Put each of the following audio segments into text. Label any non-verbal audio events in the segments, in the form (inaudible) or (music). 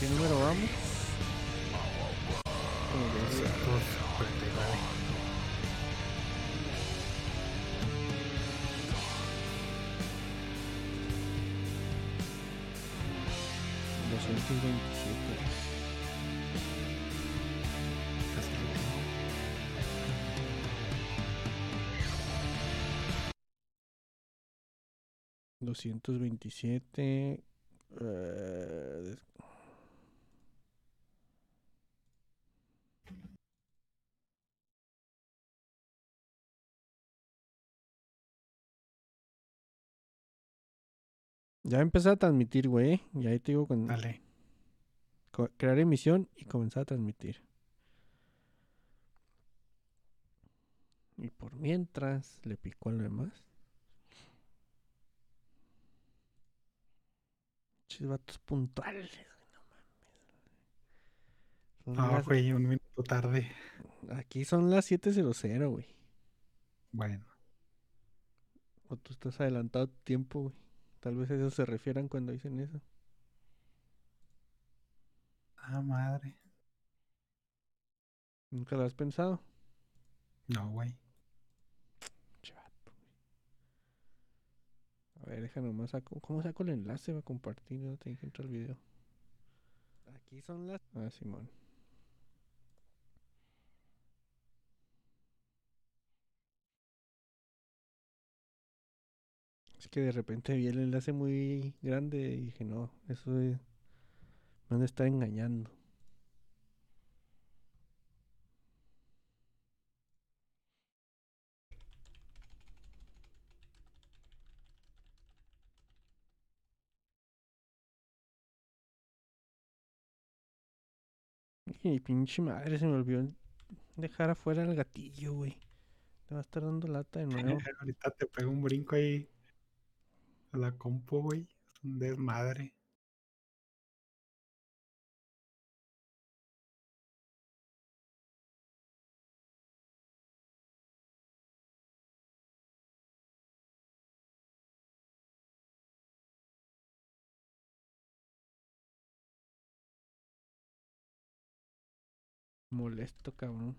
¿Qué número vamos? Como que sí. 249. Doscientos veintisiete. Doscientos veintisiete. Ya empecé a transmitir, güey. Y ahí te digo con Dale. co- crear emisión y comenzar a transmitir. Y por mientras le picó a lo demás. Chis vatos puntuales, no mames. Son Ah, las- güey, un minuto tarde. Aquí son las 7.00, güey. Bueno. O tú estás adelantado tu tiempo, güey. Tal vez a eso se refieran cuando dicen eso. Ah, madre. ¿Nunca lo has pensado? No, güey. Chato, güey. A ver, deja nomás saco. ¿Cómo saco el enlace? Va a compartir, no te dije entrar al video. Aquí son las. Ah, Simón. Que de repente vi el enlace muy grande y dije, no, eso es. Me han de estar engañando. Y pinche madre, se me olvidó dejar afuera el gatillo, güey. Te va a estar dando lata de (laughs) nuevo. Ahorita te pego un brinco ahí la compu, güey. Es un desmadre. Molesto, cabrón.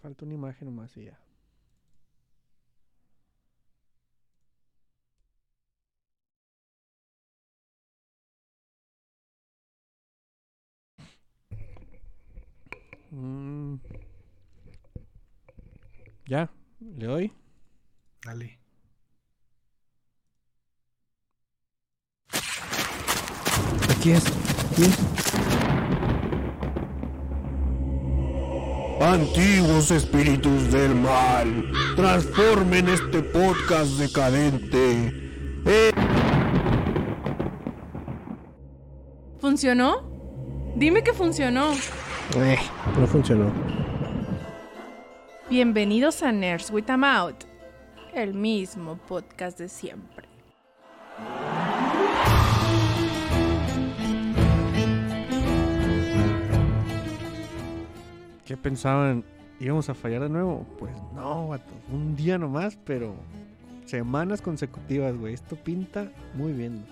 Falta una imagen nomás y ya. Mm. Ya, le doy. Dale. Aquí es, aquí es. Antiguos espíritus del mal, transformen este podcast decadente. Eh, ¿Funcionó? Dime que funcionó. Eh, no funcionó. Bienvenidos a Nerds with a Mouth, el mismo podcast de siempre. ¿Qué pensaban? ¿Íbamos a fallar de nuevo? Pues no, vato. Un día nomás, pero semanas consecutivas, güey. Esto pinta muy bien.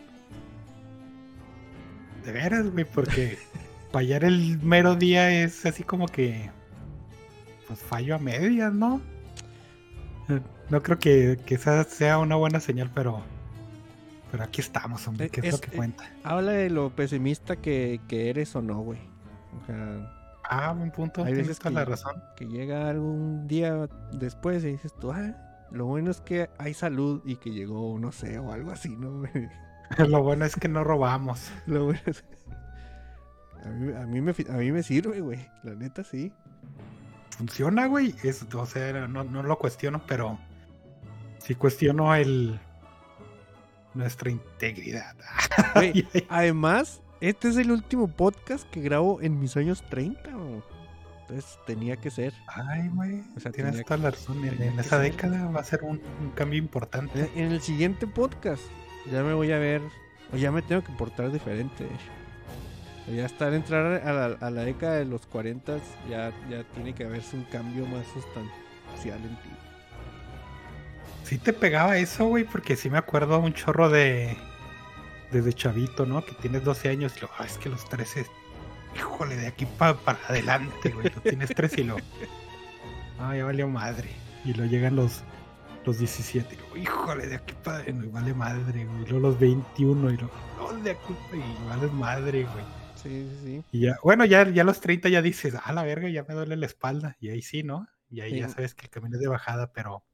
De veras, güey, porque (laughs) fallar el mero día es así como que. Pues fallo a medias, ¿no? No creo que, que esa sea una buena señal, pero. Pero aquí estamos, hombre, Eh, que es, es- lo que eh, cuenta. Habla de lo pesimista que, que eres o no, güey. O sea, Ah, buen punto. hay veces que- la razón. que llega algún día después y dices tú, ah, lo bueno es que hay salud y que llegó, no sé, o algo así, ¿no? (laughs) (laughs) Lo bueno es que no robamos. (laughs) Lo bueno es... A mí, a mí me, a mí me sirve, güey. La neta, sí. Funciona, güey. Es, o sea, no, no lo cuestiono, pero sí cuestiono el nuestra integridad. Además, este es el último podcast que grabo en mis años 30. güey. Entonces tenía que ser. Ay, güey. O sea, tienes toda la razón. En, esa ser. década va a ser un, un cambio importante. En en el siguiente podcast ya me voy a ver, o ya me tengo que portar diferente. Ya estar entrar a la, a la década de los 40 ya, ya tiene que haberse un cambio más sustancial en ti. Sí te pegaba eso, güey, porque sí me acuerdo un chorro de. Desde chavito, ¿no? Que tienes 12 años y lo. Ah, es que los 13. Híjole, de aquí pa- para adelante, güey. Lo tienes 13 y lo. Ah, ya valió madre. Y luego llegan los. Los 17. Y luego, híjole, de aquí para. No, vale madre, güey. Y luego los 21 y luego. No, de aquí y vale madre, güey. Sí, sí, sí. Y ya, bueno, ya, ya a los 30 ya dices, ah, la verga, ya me duele la espalda. Y ahí sí, ¿no? Y ahí ya sabes que el camino es de bajada, pero.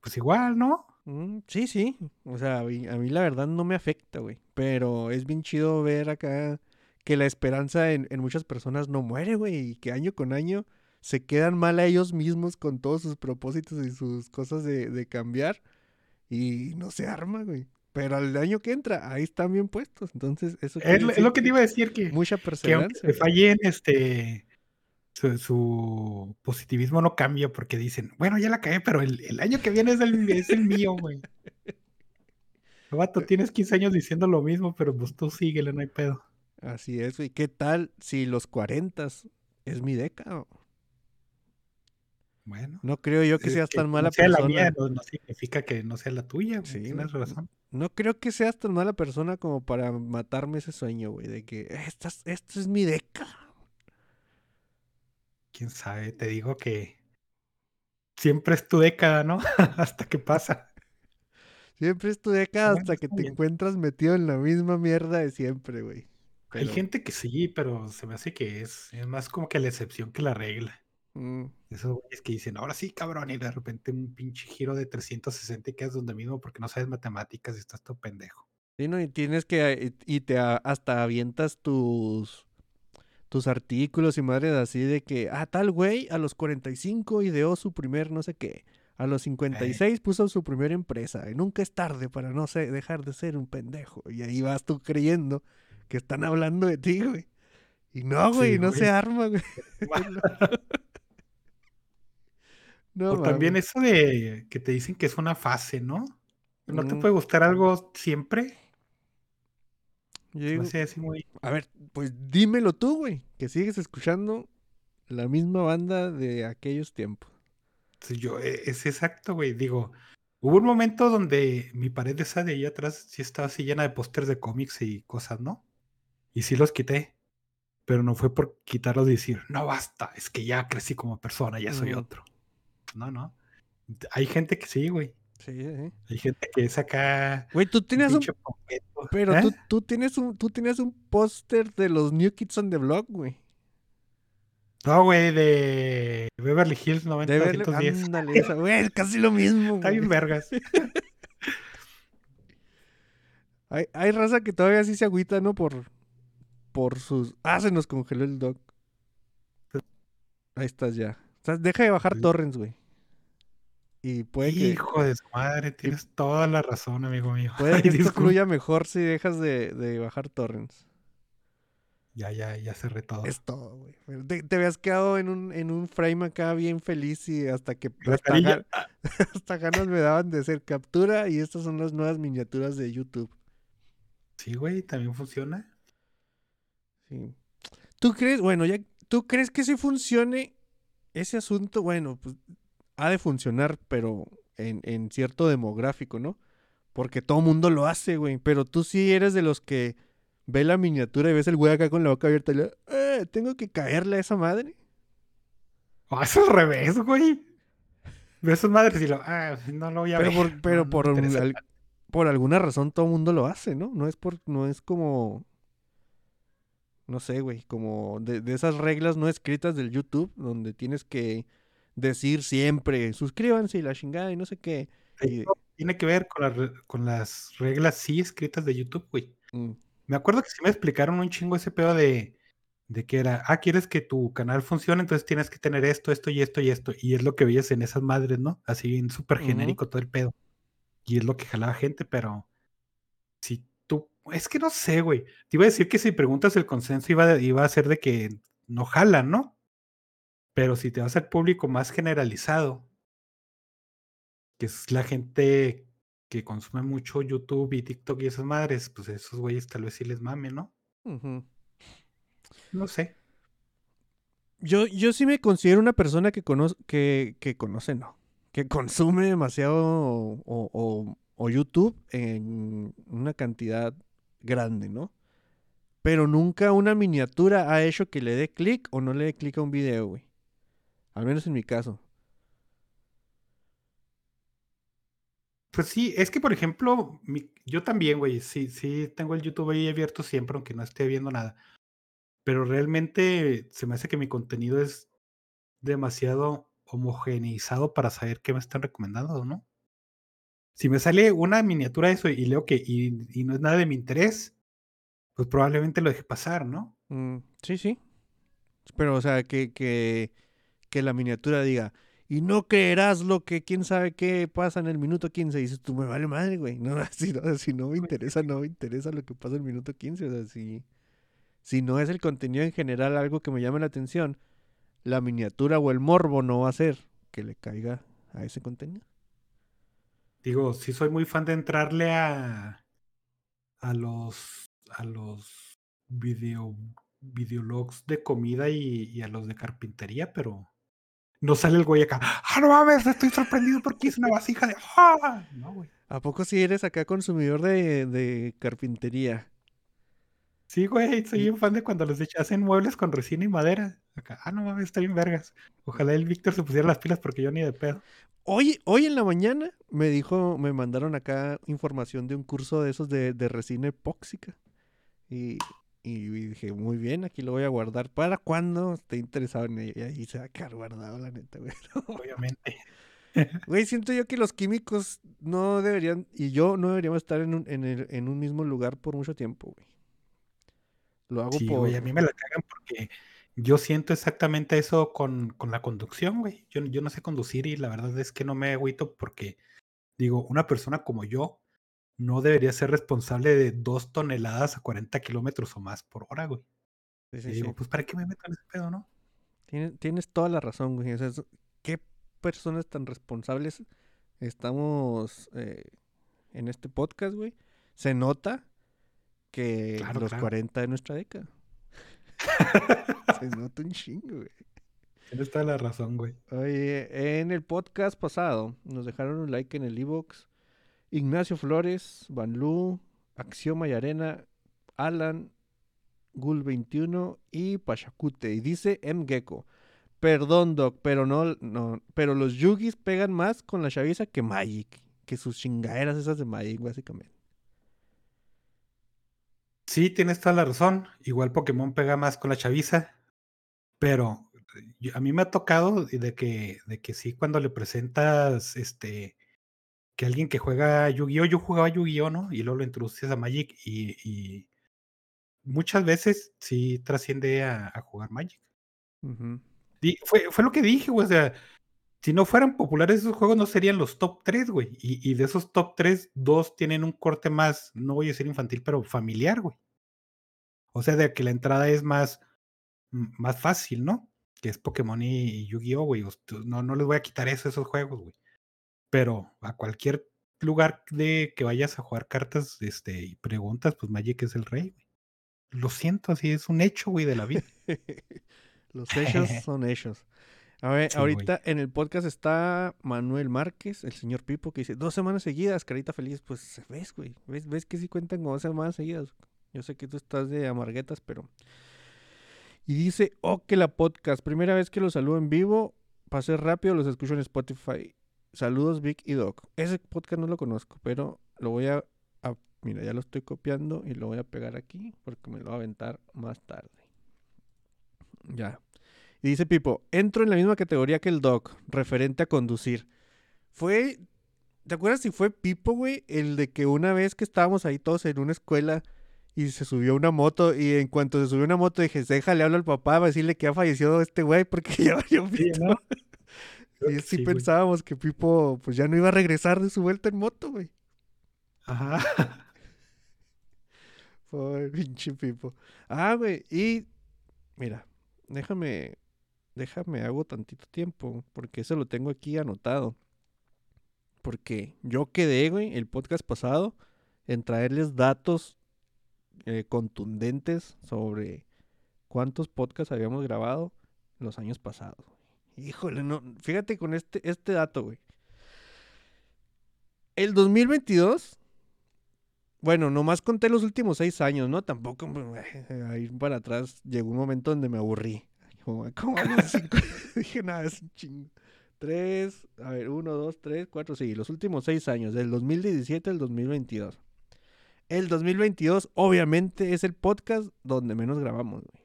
Pues igual, ¿no? Mm, sí, sí. O sea, a mí, a mí la verdad no me afecta, güey. Pero es bien chido ver acá que la esperanza en, en muchas personas no muere, güey. Y que año con año se quedan mal a ellos mismos con todos sus propósitos y sus cosas de, de cambiar. Y no se arma, güey. Pero al año que entra, ahí están bien puestos. Entonces, eso Es, lo- es lo que te iba a decir que. Mucha que perseverancia. se güey. fallen, este su, su positivismo no cambia porque dicen, bueno, ya la cagué, pero el, el año que viene es el, es el mío, güey. (laughs) Vato, tienes 15 años diciendo lo mismo, pero pues tú síguele, no hay pedo. Así es, güey. ¿Qué tal si los 40 es mi década? Bueno. No creo yo que es seas que tan mala no sea persona. la mía, no, no significa que no sea la tuya, Sí, tienes razón. No creo que seas tan mala persona como para matarme ese sueño, güey, de que esta, es- esta es mi década. Quién sabe, te digo que siempre es tu década, ¿no? (laughs) Hasta que pasa. Siempre es tu década hasta que te encuentras metido en la misma mierda de siempre, güey. Hay gente que sí, pero se me hace que es, es más como que la excepción que la regla. mm, Esos güeyes que dicen, ahora sí, cabrón, y de repente un pinche giro de 360 y quedas donde mismo porque no sabes matemáticas y estás todo pendejo. sí, no, y tienes que, y y te a- hasta avientas tus, tus artículos y madres así de que, ah, tal güey a los 45 ideó su primer no sé qué. A los 56 puso su primera empresa. Y nunca es tarde para no sé, dejar de ser un pendejo. Y ahí vas tú creyendo que están hablando de ti, güey. Y no, güey, Sí, no güey. se arma, güey. (laughs) (laughs) No, o también eso de que te dicen que es una fase, ¿no? ¿No te Mm. puede gustar algo siempre? Digo, así muy... a ver, pues dímelo tú, güey, que sigues escuchando la misma banda de aquellos tiempos. Yo, e- es exacto, güey. Digo, hubo un momento donde mi pared esa de ahí atrás sí estaba así llena de pósters de cómics y cosas, ¿no? Y sí los quité. Pero no fue por quitarlos y decir, no basta, es que ya crecí como persona, ya soy Ujú. otro. No, no. Hay gente que sí, güey. Sí, sí. Hay gente que es acá. Güey, tú tienes un. Pero ¿Eh? tú, tú tienes un, tú tienes un póster de los New Kids on the Block, güey. No, güey, de Beverly Hills De verle, 90210. ándale, esa, güey, es casi lo mismo, Está bien vergas. (laughs) Hay, hay raza que todavía sí se agüita, ¿no? Por, por sus... Ah, se nos congeló el doc. Ahí estás ya. O sea, deja de bajar Sí. torrents, güey. Y puede que, Hijo de su madre, tienes toda la razón, amigo mío. puede (laughs) Ay, que esto disculpa. fluya mejor si dejas de, de bajar torrents. Ya, ya, ya cerré todo. Es todo, güey. Te, te habías quedado en un, en un frame acá bien feliz y hasta que hasta, ga- (laughs) hasta ganas me daban de hacer captura y estas son las nuevas miniaturas de YouTube. Sí, güey, también funciona. Sí. ¿Tú crees, bueno, ya, ¿tú crees que si funcione ese asunto? Bueno, pues ha de funcionar, pero en, en cierto demográfico, ¿no? Porque todo mundo lo hace, güey. Pero tú sí eres de los que ve la miniatura y ves el güey acá con la boca abierta y le, "Eh, tengo que caerle a esa madre. Oh, es al revés, güey. Ves sus madres y lo. Ah, no lo voy a Pero ver. por, pero no, por, al- por alguna razón todo el mundo lo hace, ¿no? No es por, no es como, no sé, güey, como de, de esas reglas no escritas del YouTube, donde tienes que decir siempre, suscríbanse y la chingada y no sé qué. y- Tiene que ver con, las re- con las reglas sí escritas de YouTube, güey. mm, Me acuerdo que sí me explicaron un chingo ese pedo de, de que era, ah, quieres que tu canal funcione, entonces tienes que tener esto, esto y esto y esto. Y es lo que veías en esas madres, ¿no? Así bien súper genérico todo el pedo. Y es lo que jalaba gente, pero si tú, es que no sé, güey. Te iba a decir que si preguntas el consenso iba, iba a ser de que no jalan, ¿no? Pero si te vas al público más generalizado, que es la gente que consume mucho YouTube y TikTok y esas madres, pues esos güeyes tal vez sí les mame, ¿no? No sé. Yo, yo sí me considero una persona que conoce, que, que conoce, no, que consume demasiado o, o- o YouTube en una cantidad grande, ¿no? Pero nunca una miniatura ha hecho que le dé clic o no le dé clic a un video, güey. Al menos en mi caso. Pues sí, es que por ejemplo, mi- yo también, güey, sí, sí tengo el YouTube ahí abierto siempre, aunque no esté viendo nada. Pero realmente se me hace que mi contenido es demasiado homogeneizado para saber qué me están recomendando, ¿no? Si me sale una miniatura de eso y leo que y, no es nada de mi interés, pues probablemente lo deje pasar, ¿no? Mm, sí, sí. Pero, o sea, que, que, que la miniatura diga, y no creerás lo que quién sabe qué pasa en el minuto 15. Y dices, tú me vale madre, güey. No, (laughs) si, no, si no me interesa, no me interesa lo que pasa en el minuto 15. O sea, si, si no es el contenido en general algo que me llame la atención, la miniatura o el morbo no va a ser que le caiga a ese contenido. Digo, sí soy muy fan de entrarle a a los a los video videologs de comida y, y a los de carpintería, pero no sale el güey acá. ¡Ah, no mames! Estoy sorprendido porque hice una vasija de. ¡Ah! No, güey. ¿A poco si eres acá consumidor de, de carpintería? Sí, güey, soy un fan de cuando echa- hacen muebles con resina y madera. Acá, ah, no mames, está bien vergas. Ojalá el Víctor se pusiera las pilas porque yo ni de pedo. Hoy, hoy en la mañana me dijo, me mandaron acá información de un curso de esos de, de resina epóxica. Y, y dije, muy bien, aquí lo voy a guardar para cuando esté interesado en ello. Y ahí se va a quedar guardado, la neta, güey. (laughs) Obviamente. Güey, siento yo que los químicos no deberían, y yo no deberíamos estar en un, en el- en un mismo lugar por mucho tiempo, güey. Lo hago Sí, por... güey, a mí me la cagan porque yo siento exactamente eso con, con la conducción, güey. Yo, yo no sé conducir y la verdad es que no me agüito porque, digo, una persona como yo no debería ser responsable de dos toneladas a 40 kilómetros o más por hora, güey. Sí, Y digo, sí. pues ¿para qué me meto en ese pedo, no? Tienes, tienes toda la razón, güey. O sea, es- ¿qué personas tan responsables estamos eh, en este podcast, güey? Se nota que Claro, los claro. 40 de nuestra década. (laughs) Se nota un chingo, güey. Tienes toda la razón, güey. Oye, en el podcast pasado nos dejaron un like en el iBox. Ignacio Flores, Banlu, Axioma y Arena, Alan, Gul21 y Pachacute. Y dice M. Gecko. Perdón, Doc, pero no, no, pero los Yugis pegan más con la chaviza que Magic. Que sus chingaderas esas de Magic, básicamente. Sí, tienes toda la razón. Igual Pokémon pega más con la chaviza. Pero yo- a mí me ha tocado de que, de que sí, cuando le presentas este que alguien que juega Yu-Gi-Oh! Yo jugaba Yu-Gi-Oh! ¿no? Y luego lo introduces a Magic y, y muchas veces sí trasciende a, a jugar Magic. Fue, fue lo que dije, güey. O sea, si no fueran populares esos juegos, no serían los top 3, güey. Y, y de esos top 3, dos tienen un corte más, no voy a decir infantil, pero familiar, güey. O sea, de que la entrada es más, más fácil, ¿no? Que es Pokémon y, y Yu-Gi-Oh, güey. No, no les voy a quitar eso a esos juegos, güey. Pero a cualquier lugar de que vayas a jugar cartas este, y preguntas, pues Magic es el rey, güey. Lo siento, así es un hecho, güey, de la vida. (laughs) Los hechos (laughs) son hechos. A ver, Sí, güey. ahorita en el podcast está Manuel Márquez, el señor Pipo, que dice, dos semanas seguidas, carita feliz. Pues ves, güey, ves, ves que sí cuentan con dos semanas seguidas. Yo sé que tú estás de amarguetas, pero... Y dice, oh, que la podcast, primera vez que lo saludo en vivo, pasé rápido, los escucho en Spotify. Saludos, Vic y Doc. Ese podcast no lo conozco, pero lo voy a, a- Mira, ya lo estoy copiando y lo voy a pegar aquí porque me lo va a aventar más tarde. Ya. Y dice Pipo, entro en la misma categoría que el Doc, referente a conducir. Fue, ¿te acuerdas si fue Pipo, güey? El de que una vez que estábamos ahí todos en una escuela y se subió una moto y en cuanto se subió una moto dije, déjale, hablo al papá para decirle que ha fallecido este güey porque (laughs) ya valió Sí, pito". ¿no? Sí, sí, güey. pensábamos que Pipo pues ya no iba a regresar de su vuelta en moto, güey. Ajá. (laughs) Pobre pinche Pipo. Ah, güey, y mira, déjame déjame, hago tantito tiempo, porque eso lo tengo aquí anotado. Porque yo quedé, güey, el podcast pasado en traerles datos eh, contundentes sobre cuántos podcasts habíamos grabado los años pasados. Híjole, no, fíjate con este, este dato, güey. El 2022, bueno, nomás conté los últimos seis años, ¿no? Tampoco, ahí para atrás llegó un momento donde me aburrí. Como, ¿cómo vamos (laughs) cinco? (laughs) Dije, nada, es un chingo. Tres, a ver, uno, dos, tres, cuatro, sí, los últimos seis años, del 2017 al 2022. El 2022, obviamente, es el podcast donde menos grabamos, güey.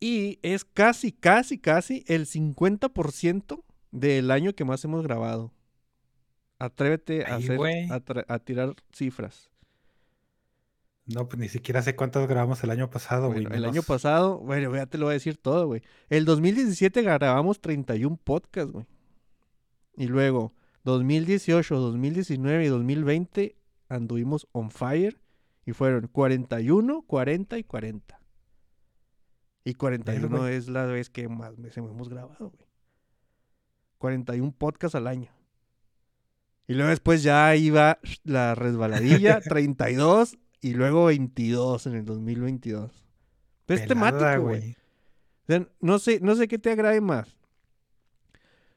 Y es casi, casi, casi el 50% del año que más hemos grabado. Atrévete a, hacer, a, tirar cifras. No, pues ni siquiera sé cuántos grabamos el año pasado, güey. Bueno, el año pasado, bueno, ya te lo voy a decir todo, güey. El 2017 grabamos 31 podcasts, güey. Y luego, 2018, 2019 y 2020 anduvimos on fire. Y fueron 41, 40 y 40. Y 41 güey. es la vez que más veces hemos grabado, güey. 41 podcasts al año. Y luego después ya iba la resbaladilla, (laughs) 32 y luego 22 en el 2022. Pero es temático, güey. O sea, no sé, no sé qué te agrade más.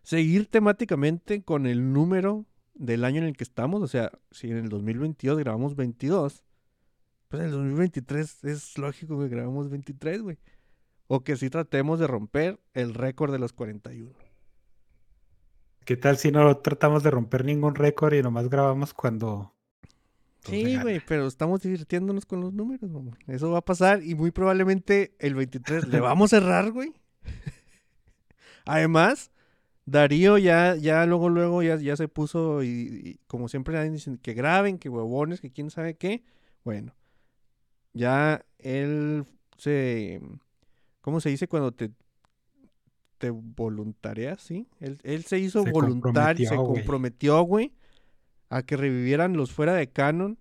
Seguir temáticamente con el número del año en el que estamos. O sea, si en el 2022 grabamos 22, pues en el 2023 es lógico que grabamos 23, güey. O que sí tratemos de romper el récord de los 41. ¿Qué tal si no tratamos de romper ningún récord y nomás grabamos cuando... Sí, güey, pero estamos divirtiéndonos con los números, mamón. Eso va a pasar y muy probablemente el 23 le vamos a errar, güey. (laughs) Además, Darío ya, ya luego, luego ya, ya se puso y, y como siempre dicen que graben, que huevones, que quién sabe qué. Bueno, ya él se, ¿cómo se dice cuando te, te voluntarias, sí? Él, él se hizo Se voluntario, se comprometió, güey. comprometió, güey, a que revivieran los fuera de canon.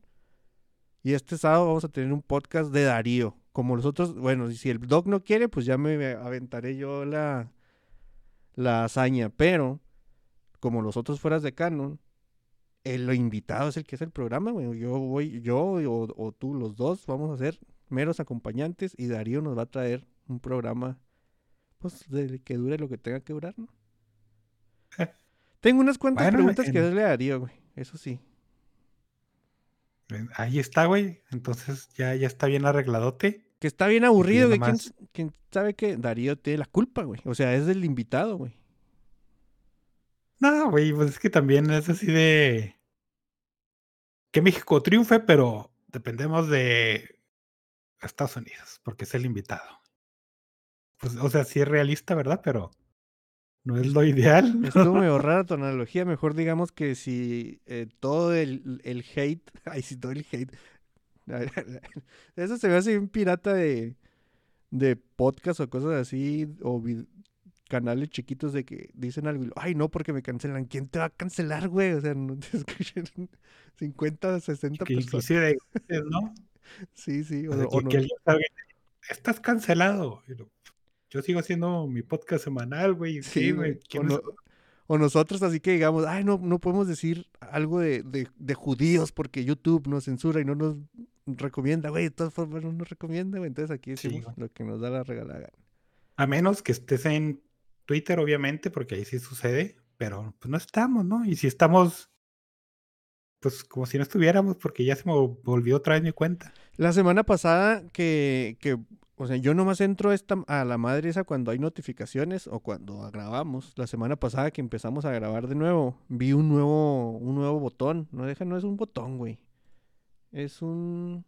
Y este sábado vamos a tener un podcast de Darío. Como los otros, bueno, si el doc no quiere, pues ya me aventaré yo la, la hazaña. Pero, como los otros fueras de canon, el invitado es el que es el programa, güey. Yo voy, yo o, o tú, los dos, vamos a ser meros acompañantes y Darío nos va a traer un programa, pues, de que dure lo que tenga que durar, ¿no? (laughs) Tengo unas cuantas Bueno, preguntas que en- hacerle a Darío, güey. Eso sí. Eh, Ahí está, güey. Entonces ya, ya está bien arregladote. Que está bien aburrido, güey. ¿Quién, quién sabe que Darío tiene la culpa, güey? O sea, es del invitado, güey. No, güey, pues es que también es así de... Que México triunfe, pero dependemos de Estados Unidos, porque es el invitado. Pues, o sea, sí es realista, ¿verdad? Pero no es lo ideal. Estuvo medio rara tu analogía. Mejor digamos que si eh, todo el, el hate. (laughs) Ay, si todo el hate. (laughs) Eso se ve así un pirata de, de podcast o cosas así. O canales chiquitos de que dicen algo y ay no porque me cancelan. ¿Quién te va a cancelar, güey? O sea, no te (laughs) escuchan 50, 60 que personas. ¿no? Sí, sí. O, O sea, o que, no- que alguien Estás cancelado. Y lo- Yo sigo haciendo mi podcast semanal, güey. Sí, güey. O, ¿quién no- es- o nosotros así que digamos, ay, no, no podemos decir algo de, de- de judíos porque YouTube nos censura y no nos recomienda, güey. De todas formas no nos recomienda, güey. Entonces aquí Sí, lo que nos da la regalada. A menos que estés en Twitter, obviamente, porque ahí sí sucede. Pero pues no estamos, ¿no? Y si estamos, pues como si no estuviéramos, porque ya se me volvió otra vez mi cuenta. La semana pasada que, que, o sea, yo nomás entro esta, a la madre esa cuando hay notificaciones o cuando grabamos. La semana pasada que empezamos a grabar de nuevo, vi un nuevo, un nuevo botón. No deja, no es un botón, güey. Es un...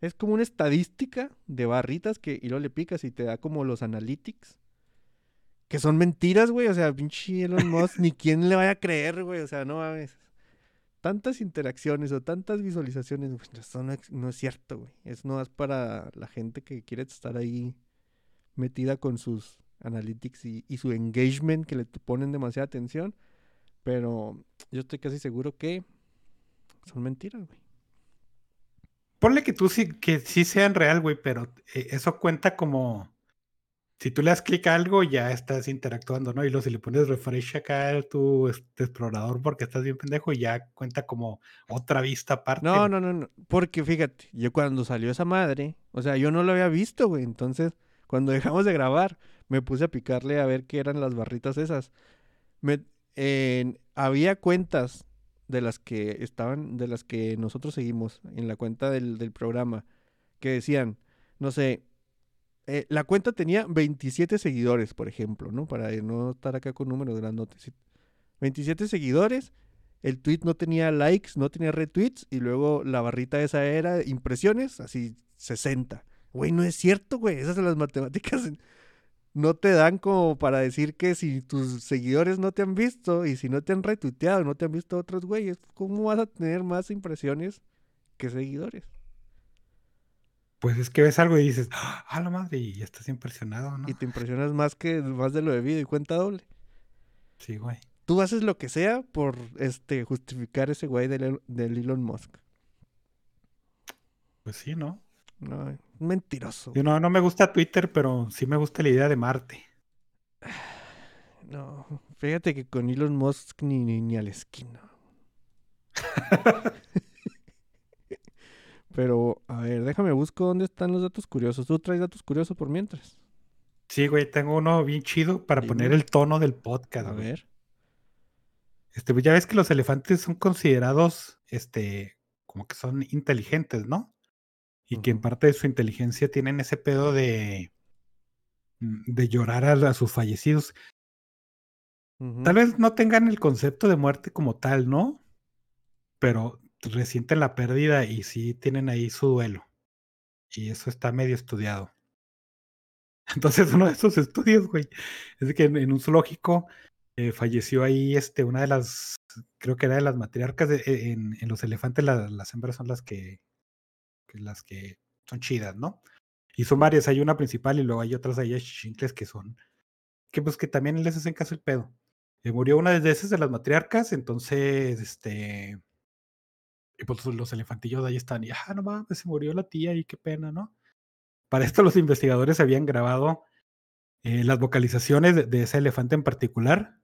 Es como una estadística de barritas que y luego le picas y te da como los analytics. Que son mentiras, güey. O sea, pinche Elon Musk, ni quién le vaya a creer, güey. O sea, no mames. Tantas interacciones o tantas visualizaciones, güey, eso no, es cierto, güey. Es no es para la gente que quiere estar ahí metida con sus analytics y, su engagement, que le ponen demasiada atención. Pero yo estoy casi seguro que son mentiras, güey. Ponle que tú sí, que sí sean real, güey, pero eh, eso cuenta como, si tú le das clic a algo, ya estás interactuando, ¿no? Y luego si le pones refresh acá a tu este, explorador porque estás bien pendejo, ya cuenta como otra vista aparte. No, no, no, no. Porque fíjate, yo cuando salió esa madre, o sea, yo no lo había visto, güey. Entonces, cuando (laughs) dejamos de grabar, me puse a picarle a ver qué eran las barritas esas. Me, había cuentas de las que estaban, de las que nosotros seguimos en la cuenta del, del programa, que decían, no sé, eh, la cuenta tenía 27 seguidores, por ejemplo, ¿no? Para no estar acá con números grandotes. 27 seguidores, el tweet no tenía likes, no tenía retweets, y luego la barrita esa era impresiones, así 60. Güey, no es cierto, güey, esas son las matemáticas. (laughs) No te dan como para decir que si tus seguidores no te han visto y si no te han retuiteado, no te han visto otros güeyes, ¿cómo vas a tener más impresiones que seguidores? Pues es que ves algo y dices, ah, la madre, y estás impresionado, ¿no? Y te impresionas más que más de lo debido y cuenta doble. Sí, güey. Tú haces lo que sea por este justificar ese güey del, del Elon Musk. Pues sí, ¿no? No, mentiroso. Yo no, no me gusta Twitter, pero sí me gusta la idea de Marte. No, fíjate que con Elon Musk ni, ni, ni a la esquina. (laughs) Pero, a ver, déjame busco dónde están los datos curiosos. ¿Tú traes datos curiosos por mientras? Sí, güey, tengo uno bien chido para poner el tono del podcast, A güey. ver. Este, pues ya ves que los elefantes son considerados, este, como que son inteligentes, ¿no? Y que en parte de su inteligencia tienen ese pedo de, mm, de llorar a, a sus fallecidos. Tal vez no tengan el concepto de muerte como tal, ¿no? Pero resienten la pérdida y sí tienen ahí su duelo. Y eso está medio estudiado. (laughs) Entonces, uno de esos estudios, güey, es que en, un zoológico eh, falleció ahí este, una de las, creo que era de las matriarcas, e- en, los elefantes la- las hembras son las que, que las que son chidas, ¿no? Y son varias, hay una principal y luego hay otras ahí chichincles que son, que pues que también les hacen caso el pedo. Eh, murió una de esas de las matriarcas, entonces, este, y pues los elefantillos ahí están, y ah, no mames, se murió la tía y qué pena, ¿no? Para esto los investigadores habían grabado eh, las vocalizaciones de, de ese elefante en particular,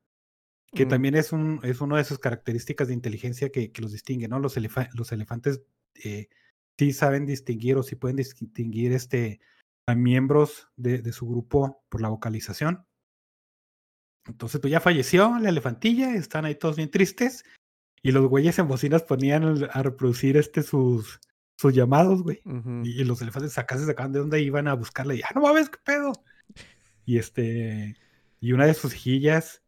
que Mm, también es, un, es una de sus características de inteligencia que, que los distingue, ¿no? Los, elefa- los elefantes eh, sí saben distinguir o sí pueden distinguir este, a miembros de, de su grupo por la vocalización. Entonces, pues ya falleció la elefantilla, están ahí todos bien tristes, y los güeyes en bocinas ponían a reproducir este, sus, sus llamados, güey. Y, y los elefantes acá se sacaban de dónde iban a buscarle. Y, ah, no mames, qué pedo. Y este, y una de sus hijillas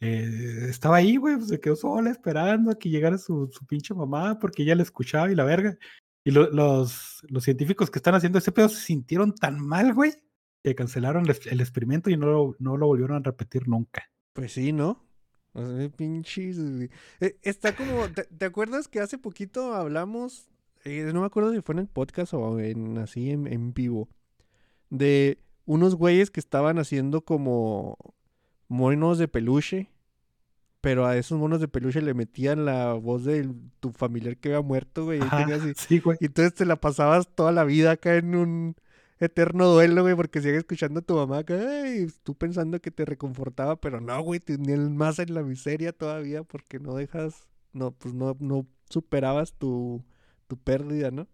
eh, estaba ahí, güey, pues, se quedó sola esperando a que llegara su, su pinche mamá porque ella la escuchaba y la verga. Y lo- los, los científicos que están haciendo ese pedo se sintieron tan mal, güey, que cancelaron el, el experimento y no lo, no lo volvieron a repetir nunca. Pues sí, ¿no? O sea, pinches. Eh, está como. ¿te, te acuerdas que hace poquito hablamos? eh, no me acuerdo si fue en el podcast o en así en, en vivo. De unos güeyes que estaban haciendo como monos de peluche. Pero a esos monos de peluche le metían la voz de tu familiar que había muerto, güey. Ajá, y- (laughs) sí, güey. Y entonces te la pasabas toda la vida acá en un eterno duelo, güey, porque sigues escuchando a tu mamá ay, tú pensando que te reconfortaba, pero no, güey, te unían más en la miseria todavía porque no dejas, no, pues no, no superabas tu, tu pérdida, ¿no?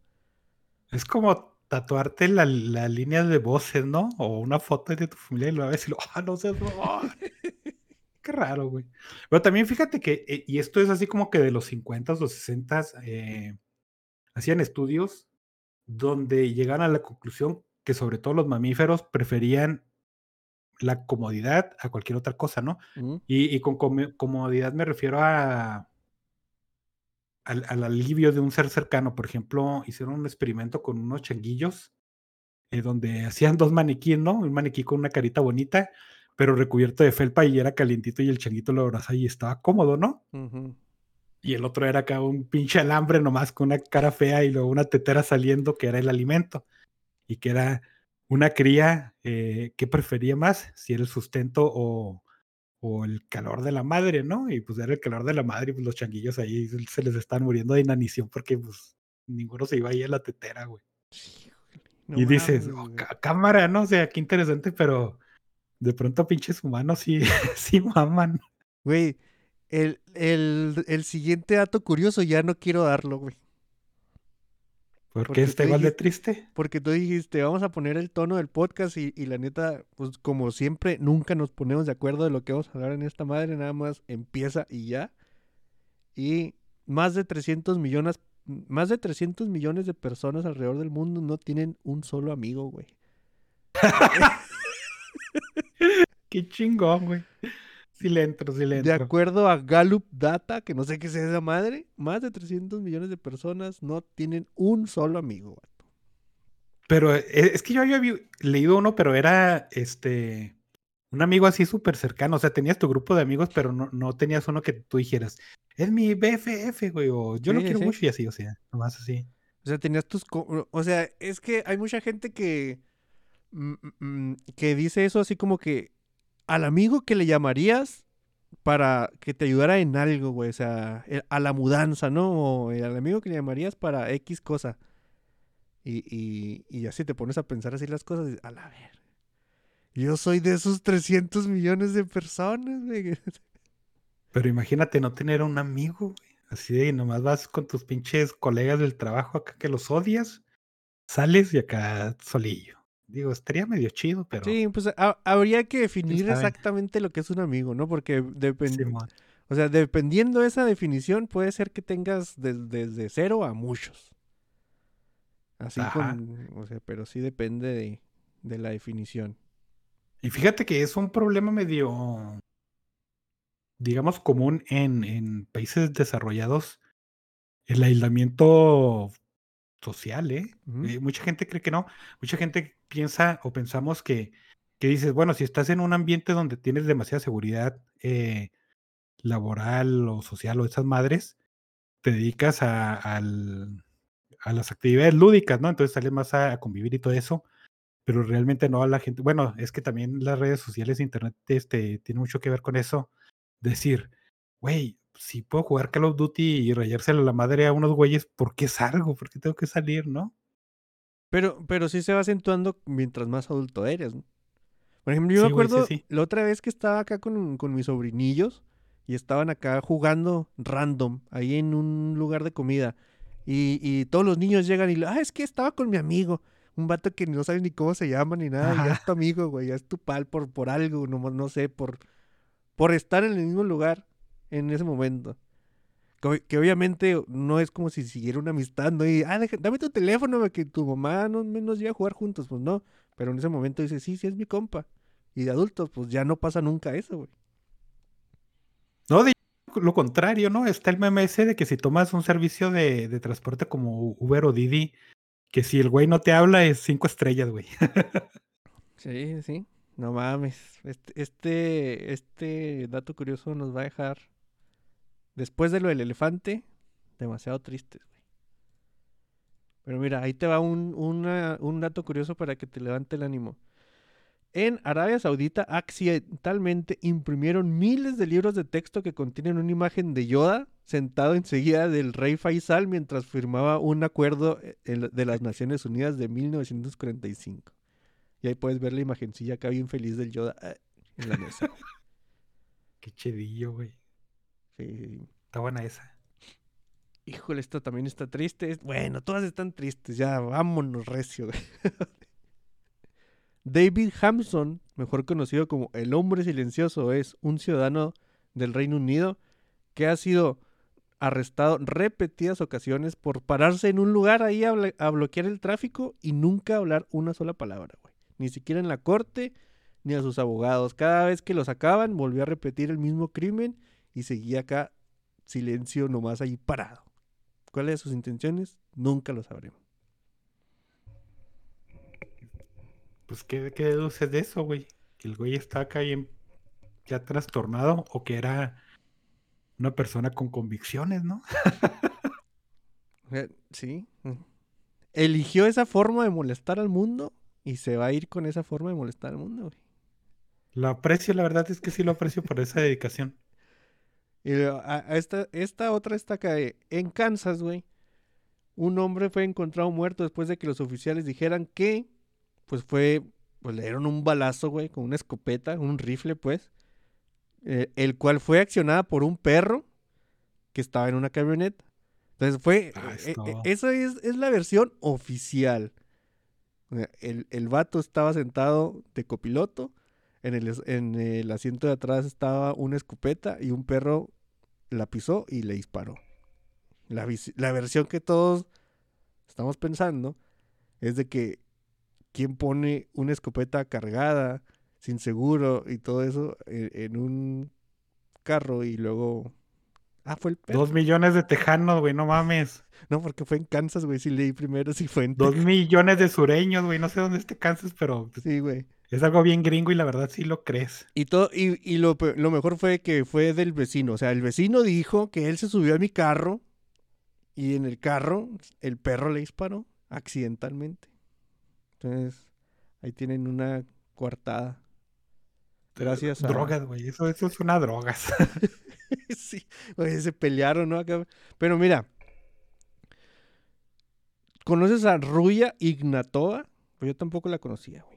Es como tatuarte la, la línea de voces, ¿no? O una foto de tu familia y lo ves y lo, ah, no seas mamón". (laughs) Qué raro, güey. Pero también fíjate que, eh, y esto es así como que de los 50s o 60s, eh, hacían estudios donde llegaron a la conclusión que sobre todo los mamíferos preferían la comodidad a cualquier otra cosa, ¿no? Mm, Y, y con comodidad me refiero a al, al alivio de un ser cercano. Por ejemplo, hicieron un experimento con unos changuillos eh, donde hacían dos maniquíes, ¿no? Un maniquí con una carita bonita, pero recubierto de felpa y era calientito y el changuito lo abrazaba y estaba cómodo, ¿no? Y el otro era acá un pinche alambre nomás con una cara fea y luego una tetera saliendo que era el alimento. Y que era una cría eh, que prefería más, si era el sustento o, o el calor de la madre, ¿no? Y pues era el calor de la madre y pues los changuillos ahí se les estaban muriendo de inanición porque pues ninguno se iba ahí a la tetera, güey. No y dices, "Oh, cámara, ¿no? O sea, qué interesante, pero de pronto pinches humanos sí, (laughs) sí maman. Güey, el, el, el siguiente dato curioso ya no quiero darlo, güey. Porque Porque está igual de triste. Porque tú dijiste, vamos a poner el tono del podcast y, y la neta, pues como siempre, nunca nos ponemos de acuerdo de lo que vamos a hablar en esta madre, nada más empieza y ya. Y más de 300 millones, más de 300 millones de personas alrededor del mundo no tienen un solo amigo, güey. (laughs) Qué chingón, güey. Sí le entro, sí le De entro. acuerdo a Gallup Data, que no sé qué sea esa madre, más de 300 millones de personas no tienen un solo amigo, güey. Pero eh, es que yo había leído uno, pero era este un amigo así súper cercano. O sea, tenías tu grupo de amigos, pero no, no tenías uno que tú dijeras, es mi BFF, güey, o yo lo Sí, quiero sí. mucho y así, o sea, nomás así. O sea, tenías tus... O sea, es que hay mucha gente que... mm, mm, que dice eso así como que al amigo que le llamarías para que te ayudara en algo, güey. O sea, el- a la mudanza, ¿no? O el- al amigo que le llamarías para X cosa. Y, y, y así te pones a pensar así las cosas. y, a la ver. Yo soy de esos 300 millones de personas, güey. Pero imagínate no tener un amigo, güey. Así de nomás vas con tus pinches colegas del trabajo acá que los odias, sales y acá solillo. Digo, estaría medio chido, pero Sí, pues ha- habría que definir exactamente lo que es un amigo, ¿no? Porque depende... O sea, dependiendo de esa definición, puede ser que tengas des- desde cero a muchos. Así Ajá. con, o sea, pero sí depende de, de la definición. Y fíjate que es un problema medio, digamos, común en, en países desarrollados, el aislamiento social, ¿eh? Eh, Mucha gente cree que no, mucha gente piensa o pensamos que, que dices, bueno, si estás en un ambiente donde tienes demasiada seguridad eh, laboral o social o esas madres, te dedicas a, al- a las actividades lúdicas, ¿no? Entonces sales más a, a convivir y todo eso pero realmente no a la gente. Bueno, es que también las redes sociales, internet, este, tiene mucho que ver con eso. Decir, güey, si puedo jugar Call of Duty y rayársela la madre a unos güeyes, ¿por qué salgo? ¿Por qué tengo que salir, no? Pero, pero sí se va acentuando mientras más adulto eres, ¿no? Por ejemplo, yo me Sí, güey, sí, acuerdo sí. la otra vez que estaba acá con, con mis sobrinillos y estaban acá jugando random, ahí en un lugar de comida. Y, y todos los niños llegan y, ah, es que estaba con mi amigo. Un vato que no sabe ni cómo se llama ni nada, ya es tu amigo, güey, ya es tu pal por, por algo, no, no sé, por, por estar en el mismo lugar en ese momento. Que, ob- que obviamente no es como si siguiera una amistad, ¿no? Y, ah, deja- dame tu teléfono para que tu mamá no nos lleve a jugar juntos, pues no. Pero en ese momento dice, sí, sí es mi compa. Y de adultos, pues ya no pasa nunca eso, güey. No, de lo contrario, ¿no? Está el meme ese de que si tomas un servicio de, de transporte como Uber o Didi, que si el güey no te habla es cinco estrellas, güey. (laughs) Sí, sí. No mames. Este, este, este dato curioso nos va a dejar, después de lo del elefante, demasiado tristes, güey. Pero mira, ahí te va un, un dato curioso para que te levante el ánimo. En Arabia Saudita accidentalmente imprimieron miles de libros de texto que contienen una imagen de Yoda sentado enseguida del rey Faisal mientras firmaba un acuerdo eh, de las Naciones Unidas de 1945. Y ahí puedes ver la imagencilla acá bien feliz del Yoda eh, en la mesa. (laughs) Qué chidillo, güey. Sí, sí, sí. Está buena esa. Híjole, esto también está triste. Bueno, todas están tristes. Ya, vámonos, recio. (laughs) David Hampson, mejor conocido como el hombre silencioso, es un ciudadano del Reino Unido que ha sido arrestado repetidas ocasiones por pararse en un lugar ahí a bloquear el tráfico y nunca hablar una sola palabra, güey. Ni siquiera en la corte ni a sus abogados. Cada vez que lo sacaban, volvió a repetir el mismo crimen y seguía acá silencio nomás ahí parado. ¿Cuáles sus intenciones? Nunca lo sabremos. Pues, ¿qué, qué deduces de eso, güey? Que el güey está acá bien ya trastornado o que era una persona con convicciones, ¿no? (laughs) Eh, Sí. Eligió esa forma de molestar al mundo y se va a ir con esa forma de molestar al mundo, güey. Lo aprecio, la verdad es que sí lo aprecio por esa dedicación. Y a- a esta, esta otra está acá. eh, En Kansas, güey. un hombre fue encontrado muerto después de que los oficiales dijeran que, pues fue, pues le dieron un balazo, güey, con una escopeta, un rifle, pues, eh, el cual fue accionada por un perro que estaba en una camioneta. Entonces fue, Ah, eh, eh, esa es, es la versión oficial. El, el vato estaba sentado de copiloto, en el, en el asiento de atrás estaba una escopeta y un perro la pisó y le disparó. La, versión que todos estamos pensando es de que quien pone una escopeta cargada, sin seguro y todo eso en, en un carro y luego... Ah, fue el perro. Dos millones de tejanos, güey, no mames. (laughs) No, porque fue en Kansas, güey. Sí leí primero si fue en Dos millones de sureños, güey. No sé dónde esté Kansas, pero Sí, güey. Es algo bien gringo y la verdad sí lo crees. Y, todo, y, y lo, lo mejor fue que fue del vecino. O sea, el vecino dijo que él se subió a mi carro y en el carro el perro le disparó accidentalmente. Entonces, ahí tienen una coartada. Gracias a... Drogas, güey. Eso, eso es una drogas. (laughs) sí, güey, se pelearon, ¿no? Pero mira, ¿conoces a Ruya Ignatova? Pues yo tampoco la conocía, güey.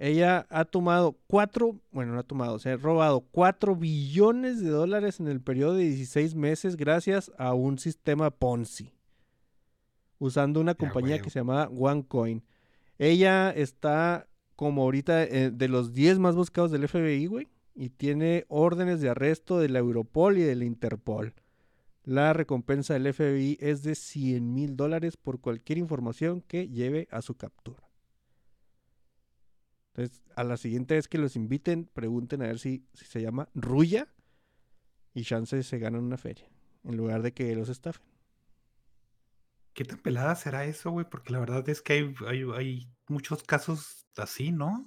Ella ha tomado cuatro, bueno, no ha tomado, se ha robado cuatro billones de dólares en el periodo de 16 meses gracias a un sistema Ponzi, usando una compañía que se llama OneCoin. Ella está como ahorita eh, de los 10 más buscados del FBI, güey, y tiene órdenes de arresto de la Europol y de la Interpol. La recompensa del FBI es de 100 mil dólares por cualquier información que lleve a su captura. Entonces, a la siguiente vez que los inviten, pregunten a ver si, si se llama Ruya y chance se ganan una feria, en lugar de que los estafen. ¿Qué tan pelada será eso, güey? Porque la verdad es que hay, hay, hay muchos casos así, ¿no?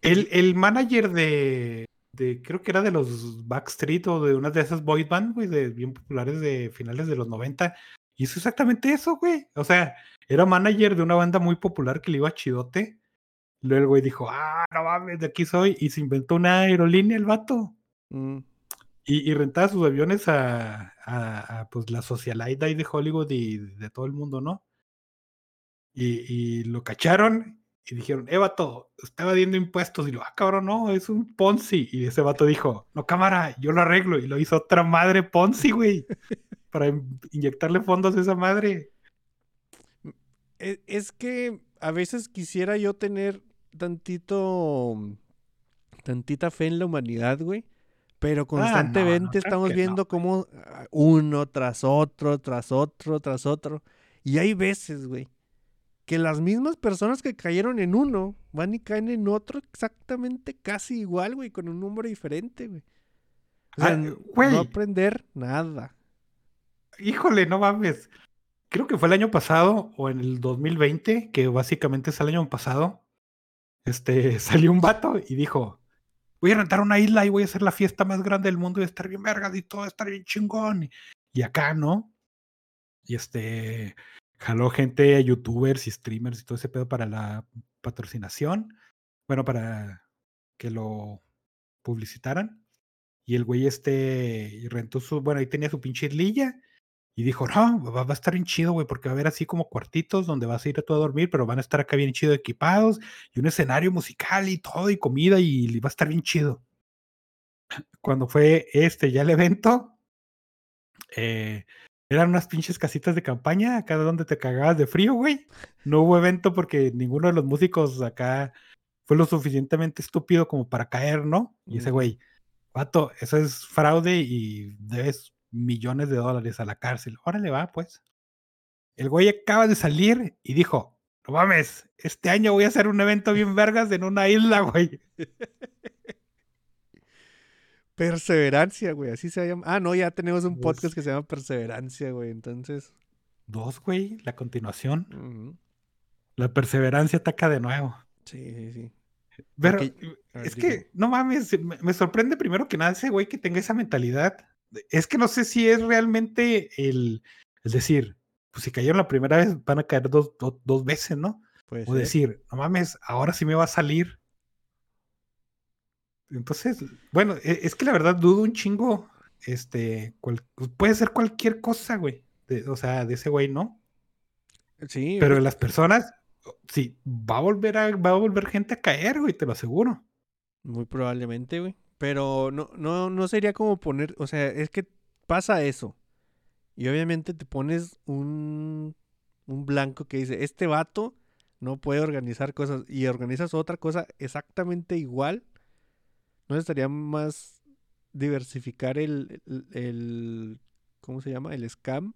El, el manager de, de, creo que era de los Backstreet o de una de esas boy band, güey, de bien populares de finales de los 90, hizo exactamente eso, güey. O sea, era manager de una banda muy popular que le iba chidote. Luego el güey dijo, ah, no mames, de aquí soy. Y se inventó una aerolínea el vato. Mm, Y, y rentaba sus aviones a, a- a, pues la socialite de Hollywood y de todo el mundo, ¿no? Y, y lo cacharon y dijeron, eh, vato, está evadiendo impuestos. Y lo, ah, cabrón, no, es un Ponzi. Y ese vato dijo, no, cámara, yo lo arreglo. Y lo hizo otra madre Ponzi, güey, (laughs) para in- inyectarle fondos a esa madre. e- Es que a veces quisiera yo tener tantito, tantita fe en la humanidad, güey. Pero constantemente Ah, claro estamos no, viendo cómo ah, uno tras otro, tras otro, tras otro. Y hay veces, güey, que las mismas personas que cayeron en uno van y caen en otro exactamente casi igual, güey, con un número diferente, güey. O sea, Ah, güey. no aprender nada. Híjole, no mames. Creo que fue el año pasado o en el 2020, que básicamente es el año pasado. Este (laughs) salió un vato y dijo: Voy a rentar una isla y voy a hacer la fiesta más grande del mundo y estar bien vergas y todo estar bien chingón. Y acá, ¿no? Y este jaló gente, youtubers y streamers y todo ese pedo para la patrocinación. Bueno, para que lo publicitaran. Y el güey este rentó su, bueno, ahí tenía su pinche islilla. Y dijo, no, va, va a estar bien chido, güey, porque va a haber así como cuartitos donde vas a ir a tú a dormir, pero van a estar acá bien chido equipados y un escenario musical y todo y comida y va a estar bien chido. (clears throat) Cuando fue este ya el evento, eh, eran unas pinches casitas de campaña acá donde te cagabas de frío, güey. No hubo evento porque ninguno de los músicos acá fue lo suficientemente estúpido como para caer, ¿no? Y ese güey, vato, eso es fraude y debes millones de dólares a la cárcel. Órale, va, pues. El güey acaba de salir y dijo, no mames, este año voy a hacer un evento bien vergas en una isla, güey. (laughs) Perseverancia, güey, así se llama. Ah, no, ya tenemos un Pues- podcast que se llama Perseverancia, güey, entonces. Dos, güey, la continuación. La perseverancia ataca de nuevo. Sí, sí, sí. Pero ver, es que, no mames, me, me sorprende primero que nada ese güey que tenga esa mentalidad. Es que no sé si es realmente el, es decir, pues si cayeron la primera vez, van a caer dos, do- dos veces, ¿no? O decir, no mames, ahora sí me va a salir. Entonces, bueno, e- es que la verdad dudo un chingo. Este, cual- puede ser cualquier cosa, güey. de- o sea, de ese güey no. Sí, Pero las personas, sí, va a volver a, va a volver gente a caer, güey, te lo aseguro. muy probablemente, güey. Pero no, no, no sería como poner, o sea, es que pasa eso. Y obviamente te pones un, un blanco que dice, este vato no puede organizar cosas y organizas otra cosa exactamente igual. ¿No estaría más diversificar el, el, el- ¿cómo se llama? El scam.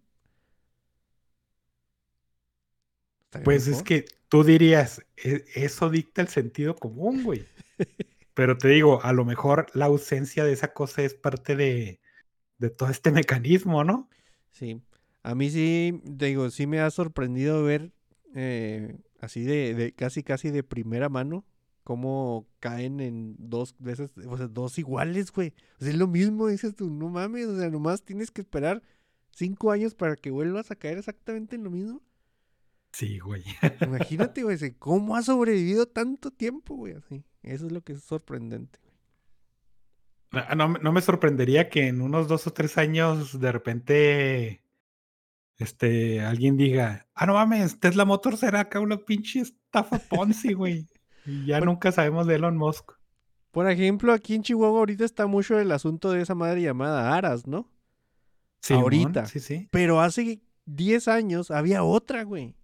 Pues es que tú dirías, "E- eso dicta el sentido común, güey. (laughs) Pero te digo, a lo mejor la ausencia de esa cosa es parte de, de todo este (laughs) mecanismo, ¿no? Sí, a mí sí, te digo, sí me ha sorprendido ver eh, así de, de casi casi de primera mano cómo caen en dos veces, o sea, dos iguales, güey. Es lo mismo, dices tú, no mames, o sea, nomás tienes que esperar cinco años para que vuelvas a caer exactamente en lo mismo. Sí, güey. (laughs) Imagínate, güey, cómo ha sobrevivido tanto tiempo, güey, así. Eso es lo que es sorprendente. Ah, No, no me sorprendería que en unos dos o tres años de repente este, alguien diga, ah, no mames, Tesla Motors era acá una pinche estafa Ponzi, güey. Y ya Bueno. nunca sabemos de Elon Musk. Por ejemplo, aquí en Chihuahua ahorita está mucho el asunto de esa madre llamada Aras, ¿no? Simón, Ahorita. Sí, sí. Pero hace 10 años había otra, güey.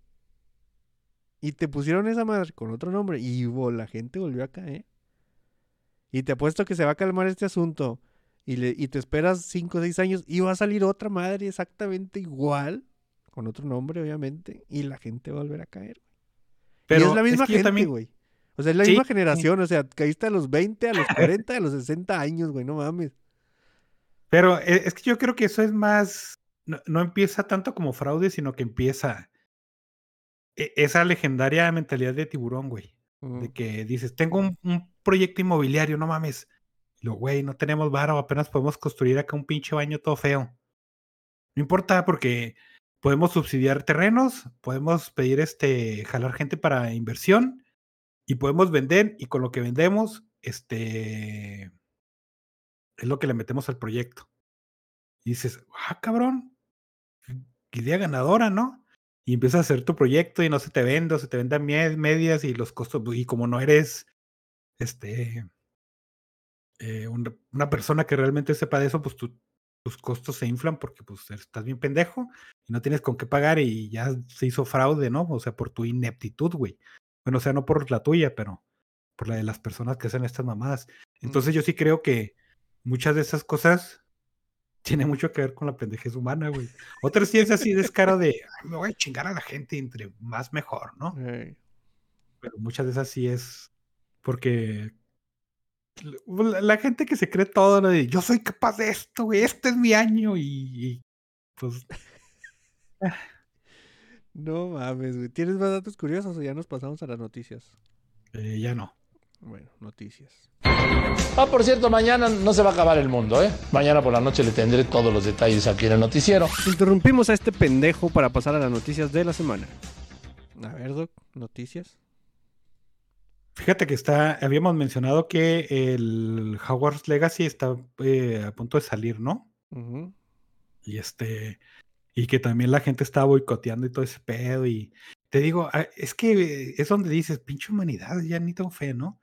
Y te pusieron esa madre con otro nombre y bo, la gente volvió a caer. Y te apuesto que se va a calmar este asunto. Y, le, y te esperas 5 o 6 años y va a salir otra madre exactamente igual. Con otro nombre, obviamente. Y la gente va a volver a caer. Pero y es la misma que gente, también- güey. O sea, es la Sí, misma generación. O sea, caíste a los 20, a los (laughs) 40, a los 60 años, güey. No mames. Pero e- es que yo creo que eso es más, no, no empieza tanto como fraude, sino que empieza esa legendaria mentalidad de tiburón, güey. De que dices, tengo un, un proyecto inmobiliario, no mames. Lo, güey, no tenemos varo, apenas podemos construir acá un pinche baño todo feo. No importa porque podemos subsidiar terrenos, podemos pedir este, jalar gente para inversión y podemos vender y con lo que vendemos, este, es lo que le metemos al proyecto. Y dices, ah, cabrón, idea ganadora, ¿no? Y empiezas a hacer tu proyecto y no se te vende, o se te venden mie- medias y los costos, y como no eres, este, eh, un- una persona que realmente sepa de eso, pues tu- tus costos se inflan porque pues estás bien pendejo y no tienes con qué pagar y ya se hizo fraude, ¿no? O sea, por tu ineptitud, güey. Bueno, o sea, no por la tuya, pero por la de las personas que hacen estas mamadas. Entonces yo sí creo que muchas de esas cosas tienen mucho que ver con la pendejez humana, güey. Otras sí es así descaro de, "Ay, me voy a chingar a la gente entre más mejor, ¿no? Pero muchas de esas sí es porque la, la gente que se cree todo, lo de, yo soy capaz de esto, güey, este es mi año y, y, pues (laughs) No mames, güey. ¿Tienes más datos curiosos o ya nos pasamos a las noticias? eh, ya no. Bueno, noticias. Ah, por cierto, mañana no se va a acabar el mundo, ¿eh? Mañana por la noche le tendré todos los detalles aquí en el noticiero. Interrumpimos a este pendejo para pasar a las noticias de la semana. A ver, Doc, noticias. Fíjate que está, habíamos mencionado que el Hogwarts Legacy está eh, a punto de salir, ¿no? Y este, y que también la gente estaba boicoteando y todo ese pedo. Y te digo, ah, es que es donde dices, pinche humanidad, ya ni tengo fe, ¿no?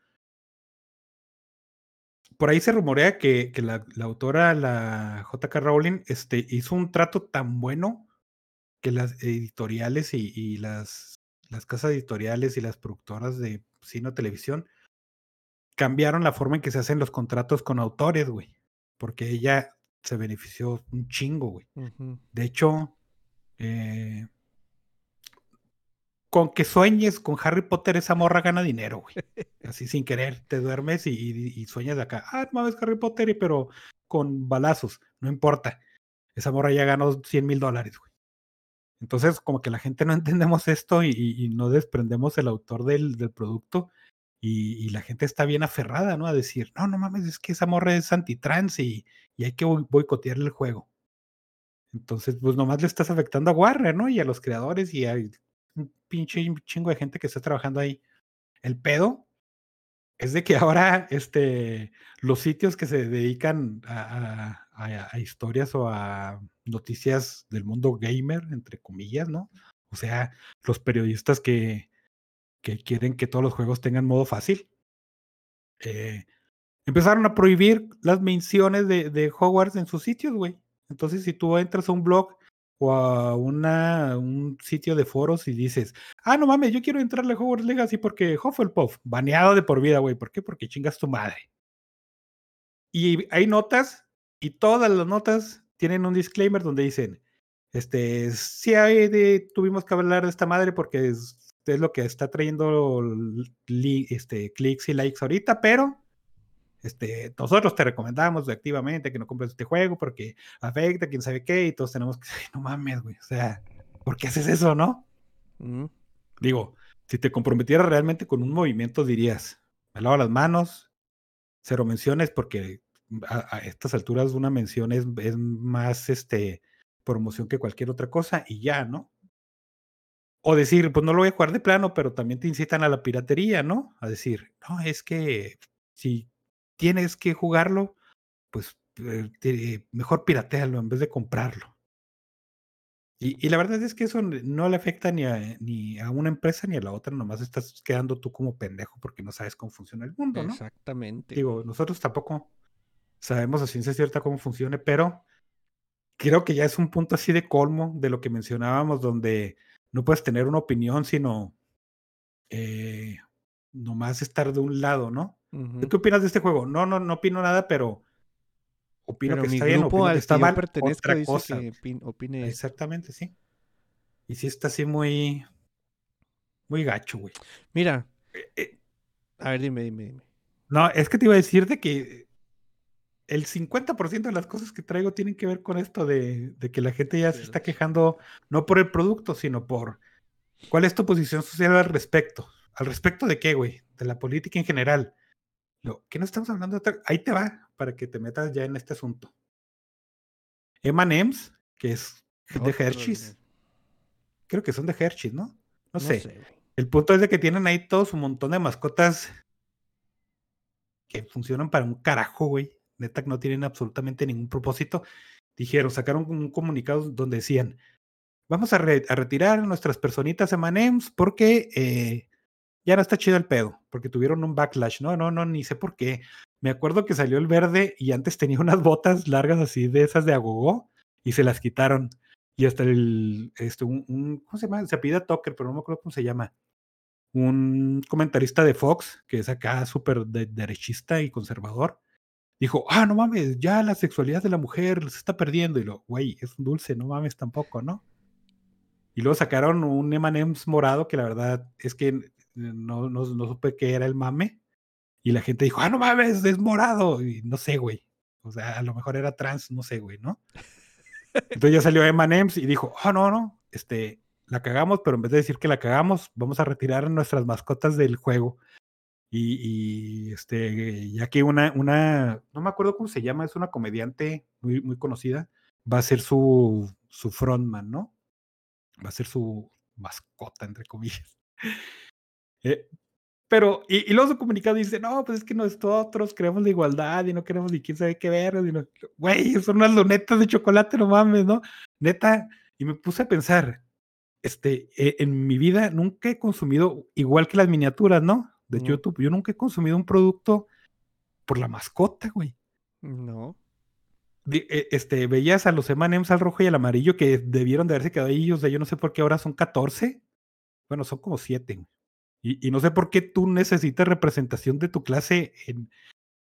Por ahí se rumorea que, que la, la autora, la JK Rowling, este, hizo un trato tan bueno que las editoriales y, y las, las casas editoriales y las productoras de cine o televisión cambiaron la forma en que se hacen los contratos con autores, güey. Porque ella se benefició un chingo, güey. De hecho, eh, con que sueñes con Harry Potter, esa morra gana dinero, güey. Así sin querer, te duermes y, y- y sueñas de acá. Ah, no mames, Harry Potter, pero con balazos, no importa. Esa morra ya ganó 100 mil dólares, güey. Entonces, como que la gente no entendemos esto y, no desprendemos el autor del, producto. Y, la gente está bien aferrada, ¿no? A decir, no, no mames, es que esa morra es antitrans y, y hay que boi- boicotearle el juego. Entonces, pues nomás le estás afectando a Warner, ¿no? Y a los creadores y a pinche chingo de gente que está trabajando ahí. El pedo es de que (laughs) ahora este, los sitios que se dedican a, historias o a noticias del mundo gamer, entre comillas, ¿no? O sea, los periodistas que, que quieren que todos los juegos tengan modo fácil. Eh, empezaron a prohibir las menciones de, de Hogwarts en sus sitios, güey. Entonces, si tú entras a un blog a una, un sitio de foros y dices, ah, no mames, yo quiero entrarle a Hogwarts Legacy porque Hufflepuff, baneado de por vida, güey. ¿Por qué? Porque chingas tu madre. Y hay notas y todas las notas tienen un disclaimer donde dicen, este, sí de, tuvimos que hablar de esta madre porque es, es lo que está trayendo li, este, clics y likes ahorita, pero este, nosotros te recomendamos activamente que no compres este juego porque afecta, quién sabe qué, y todos tenemos que no mames, güey, o sea, ¿por qué haces eso, no? Mm. Digo, si te comprometieras realmente con un movimiento, dirías, me lavo las manos, cero menciones, porque a, a estas alturas una mención es, es, más este, promoción que cualquier otra cosa y ya, ¿no? O decir, pues no lo voy a jugar de plano, pero también te incitan a la piratería, ¿no? A decir, no, es que si tienes que jugarlo, pues eh, mejor piratealo en vez de comprarlo. Y, y, la verdad es que eso no le afecta ni a, ni a una empresa ni a la otra, nomás estás quedando tú como pendejo porque no sabes cómo funciona el mundo, ¿no? Exactamente. Digo, nosotros tampoco sabemos a ciencia cierta cómo funciona, pero creo que ya es un punto así de colmo de lo que mencionábamos, donde no puedes tener una opinión, sino eh, nomás estar de un lado, ¿no? Uh -huh. ¿Qué opinas de este juego? No, no, no opino nada, pero opino pero que está bien, opino al que está mal, otra dice cosa. Que opine Exactamente, sí. Y sí está así muy, muy gacho, güey. Mira, eh, eh, a ver, dime, dime, dime. No, es que te iba a decir de que el 50% de las cosas que traigo tienen que ver con esto de, de que la gente ya se está quejando no por el producto, sino por cuál es tu posición social al respecto. ¿Al respecto de qué, güey? De la política en general. Lo, ¿Qué no estamos hablando? De Ahí te va, para que te metas ya en este asunto. M&M's, que es de Otro, Hershey's. Creo que son de Hershey's, ¿no? No, No sé. El punto es de que tienen ahí todo su montón de mascotas que funcionan para un carajo, güey. Neta que no tienen absolutamente ningún propósito. Dijeron, sacaron un comunicado donde decían, vamos a, re- a retirar nuestras personitas M&M's porque eh, ya no está chido el pedo, porque tuvieron un backlash. No, no, no, ni sé por qué. Me acuerdo que salió el verde y antes tenía unas (laughs) botas largas así de esas de agogó y se las quitaron. Y hasta el, este, un, ¿cómo se llama? Se apellida Tucker, pero no me acuerdo cómo se llama. Un comentarista de Fox, que es acá súper de- derechista y conservador, dijo, ah, no mames, ya la sexualidad de la mujer se está perdiendo. Y lo, güey, es un dulce, no mames tampoco, ¿no? Y luego sacaron un M&M's morado que la verdad es que no, no, no supe qué era el mame. Y la gente dijo, ah, no mames, es morado. Y no sé, güey. O sea, a lo mejor era trans, no sé, güey, ¿no? Entonces ya salió M&M's y dijo, ah, no, no, este, la cagamos, pero en vez de decir que la cagamos, vamos a retirar nuestras mascotas del juego. Y, y, este, ya que una, una, no me acuerdo cómo se llama, es una comediante muy, muy conocida, va a ser su, su frontman, ¿no? Va a ser su mascota, entre comillas. Eh, pero, y, y luego su comunicado dice, no, pues es que nosotros queremos la igualdad y no queremos ni quién sabe qué ver. Güey, son unas lunetas de chocolate, no mames, ¿no? Neta, y me puse a pensar, este, eh, en mi vida nunca he consumido, igual que las miniaturas, ¿no? De. YouTube, yo nunca he consumido un producto por la mascota, güey. No. Eh, Este, veías a los M&M's al rojo y al amarillo que debieron de haberse quedado ahí, o sea, yo no sé por qué ahora son 14. Bueno, son como 7. Y, y no sé por qué tú necesitas representación de tu clase en,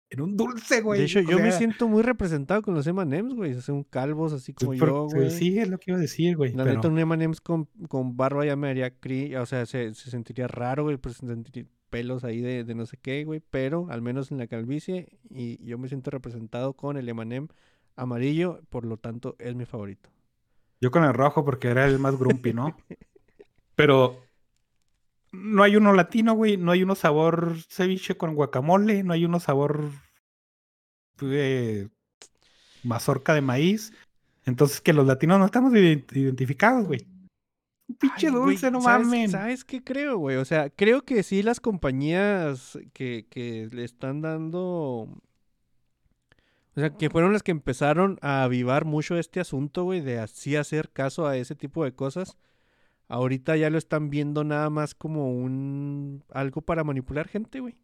en un dulce, güey. de hecho, o yo me sea, siento muy representado con los M&M's, güey. Son calvos así como yo, güey. Sí, es lo que iba a decir, güey. La pero- neta, un M&M's con, con barba ya me haría cri... O sea, se, se sentiría raro, güey. Pues sentiría pelos ahí de, de no sé qué, güey. Pero, al menos en la calvicie, y yo me siento representado con el M&M amarillo. Por lo tanto, es mi favorito. Yo con el rojo porque era el más grumpy, ¿no? (laughs) Pero no hay uno latino, güey. No hay uno sabor ceviche con guacamole. No hay uno sabor eh, mazorca de maíz. Entonces que los latinos no estamos ident- identificados, güey. Pinche dulce, no ¿sabes- mamen. ¿Sabes qué creo, güey? O sea, creo que sí las compañías que, que le están dando... O sea, que fueron las que empezaron a avivar mucho este asunto, güey, de así hacer caso a ese tipo de cosas. Ahorita ya lo están viendo nada más como un algo para manipular gente, güey.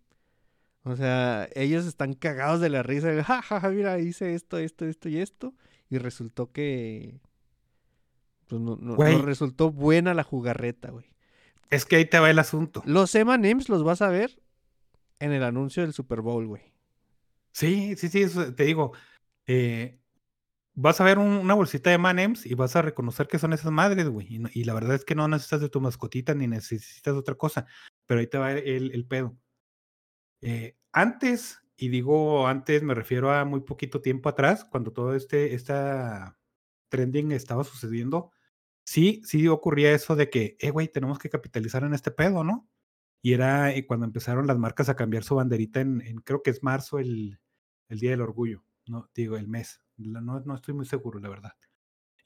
O sea, ellos están cagados de la risa, de, ja, ja, ja, mira, hice esto, esto, esto y esto. Y resultó que pues no, no- resultó buena la jugarreta, güey. Es que ahí te va el asunto. Los M&M's los vas a ver en el anuncio del Super Bowl, güey. Sí, sí, sí, eso te digo. eh, vas a ver un- una bolsita de Manems y vas a reconocer que son esas madres, güey. Y, la verdad es que no necesitas de tu mascotita ni necesitas otra cosa. Pero ahí te va el, el pedo. Eh, antes, y digo antes, me refiero a muy poquito tiempo atrás, cuando todo este esta trending estaba sucediendo, sí, sí ocurría eso de que, eh, güey, tenemos que capitalizar en este pedo, ¿no? Y era eh, cuando empezaron las marcas a cambiar su banderita en, en- creo que es marzo, el, el Día del Orgullo, no digo el mes, no, no estoy muy seguro, la verdad.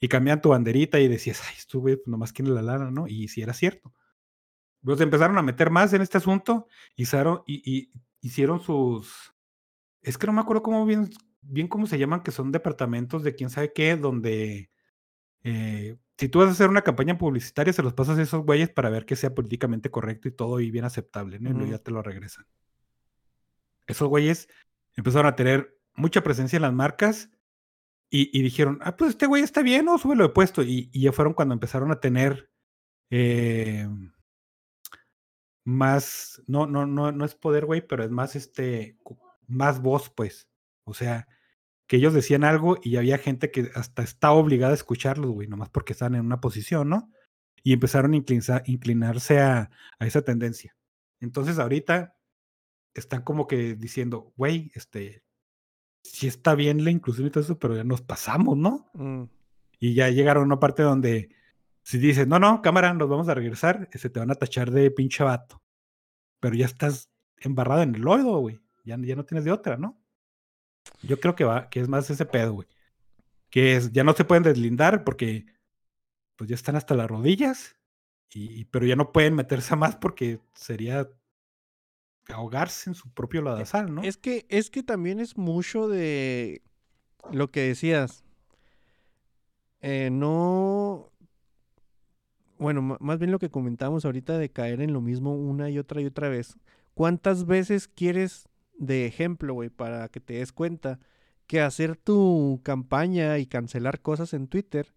Y cambian tu banderita y decías, ay, estuve, pues nomás quiere la lana, ¿no? Y si era cierto. Los empezaron a meter más en este asunto y, y, hicieron sus. Es que no me acuerdo cómo bien, bien cómo se llaman, que son departamentos de quién sabe qué, donde eh, si tú vas a hacer una campaña publicitaria, se los pasas a esos güeyes para ver que sea políticamente correcto y todo y bien aceptable, ¿no? Y luego ya te lo regresan. Esos güeyes empezaron a tener mucha presencia en las marcas y, y dijeron, ah, pues este güey está bien, ¿no? Súbelo de puesto. Y, ya fueron cuando empezaron a tener eh, más, no, no, no, no es poder, güey, pero es más este, más voz, pues. O sea, que ellos decían algo y había gente que hasta estaba obligada a escucharlos, güey, nomás porque estaban en una posición, ¿no? Y empezaron a inclinarse a, a esa tendencia. Entonces ahorita están como que diciendo, güey, este, sí está bien la inclusión y todo eso, pero ya nos pasamos, ¿no? Mm. Y ya llegaron a una parte donde si dices, no, no, cámara, nos vamos a regresar, se te van a tachar de pinche vato. Pero ya estás embarrado en el lodo, güey. Ya, ya no tienes de otra, ¿no? Yo creo que va, que es más ese pedo, güey. Que es, ya no se pueden deslindar porque pues ya están hasta las rodillas. Y, pero ya no pueden meterse a más porque sería ahogarse en su propio lodazal, ¿no? Es que, es que también es mucho de lo que decías. Eh, no. Bueno, más bien lo que comentamos ahorita de caer en lo mismo una y otra y otra vez. ¿Cuántas veces quieres de ejemplo, güey, para que te des cuenta que hacer tu campaña y cancelar cosas en Twitter,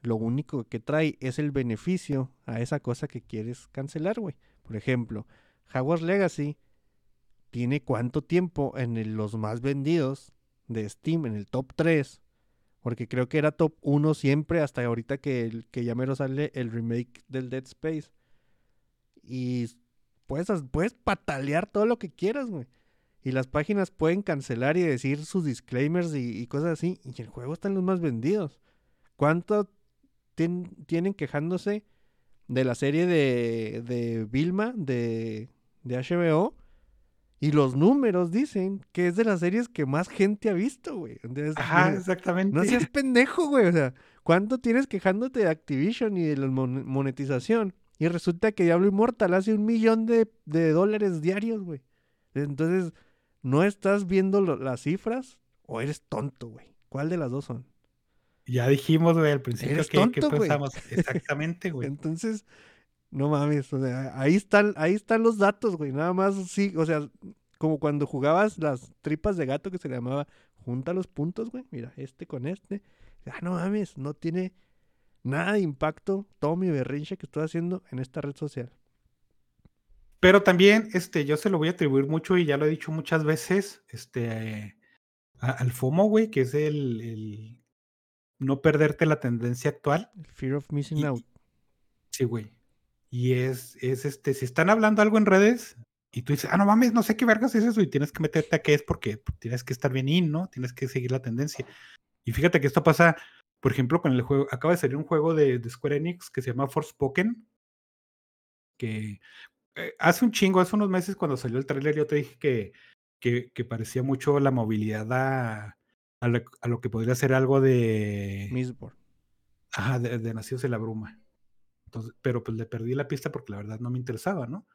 lo único que trae es el beneficio a esa cosa que quieres cancelar, güey? Por ejemplo, Hogwarts Legacy tiene cuánto tiempo en los más vendidos de Steam, en el top 3, porque creo que era top 1 siempre hasta ahorita que, el, que ya mero sale el remake del Dead Space. Y puedes, puedes patalear todo lo que quieras, güey. Y las páginas pueden cancelar y decir sus disclaimers y, cosas así. Y el juego está en los más vendidos. ¿Cuánto tien- tienen quejándose de la serie de, de Vilma de, de HBO? Y los números dicen que es de las series que más gente ha visto, güey. Entonces, Ajá, no- exactamente. no seas (laughs) pendejo, güey. O sea, ¿cuánto tienes quejándote de Activision y de la mon- monetización? Y resulta que Diablo Immortal hace un millón de, de dólares diarios, güey. Entonces, ¿no estás viendo lo- las cifras o eres tonto, güey? ¿Cuál de las dos son? Ya dijimos, güey, al principio Eres que, que tonto, güey. pensamos. Exactamente, (laughs) güey. Entonces, no mames, o sea, ahí están, ahí están los datos, güey. Nada más sí, o sea, como cuando jugabas las tripas de gato que se le llamaba junta los puntos, güey. Mira, este con este. Ah, no mames, no tiene nada de impacto todo mi berrinche que estoy haciendo en esta red social. Pero también, este, yo se lo voy a atribuir mucho y ya lo he dicho muchas veces, este, eh, a- al FOMO, güey, que es el, el no perderte la tendencia actual. El fear of missing Y- out. Sí, güey. Y es, es este, si están hablando algo en redes y tú dices, ah, no mames, no sé qué vergas es eso y tienes que meterte a qué es porque tienes que estar bien in, ¿no? Tienes que seguir la tendencia. Y fíjate que esto pasa, por ejemplo, con el juego, acaba de salir un juego de, de Square Enix que se llama Forspoken, que eh, hace un chingo, hace unos meses cuando salió el tráiler yo te dije que, que, que parecía mucho la movilidad a, a, lo, a lo que podría ser algo de... Mistborn. Ajá, de, de Nacidos en la Bruma. Entonces, pero pues le perdí la pista porque la verdad no me interesaba, ¿no?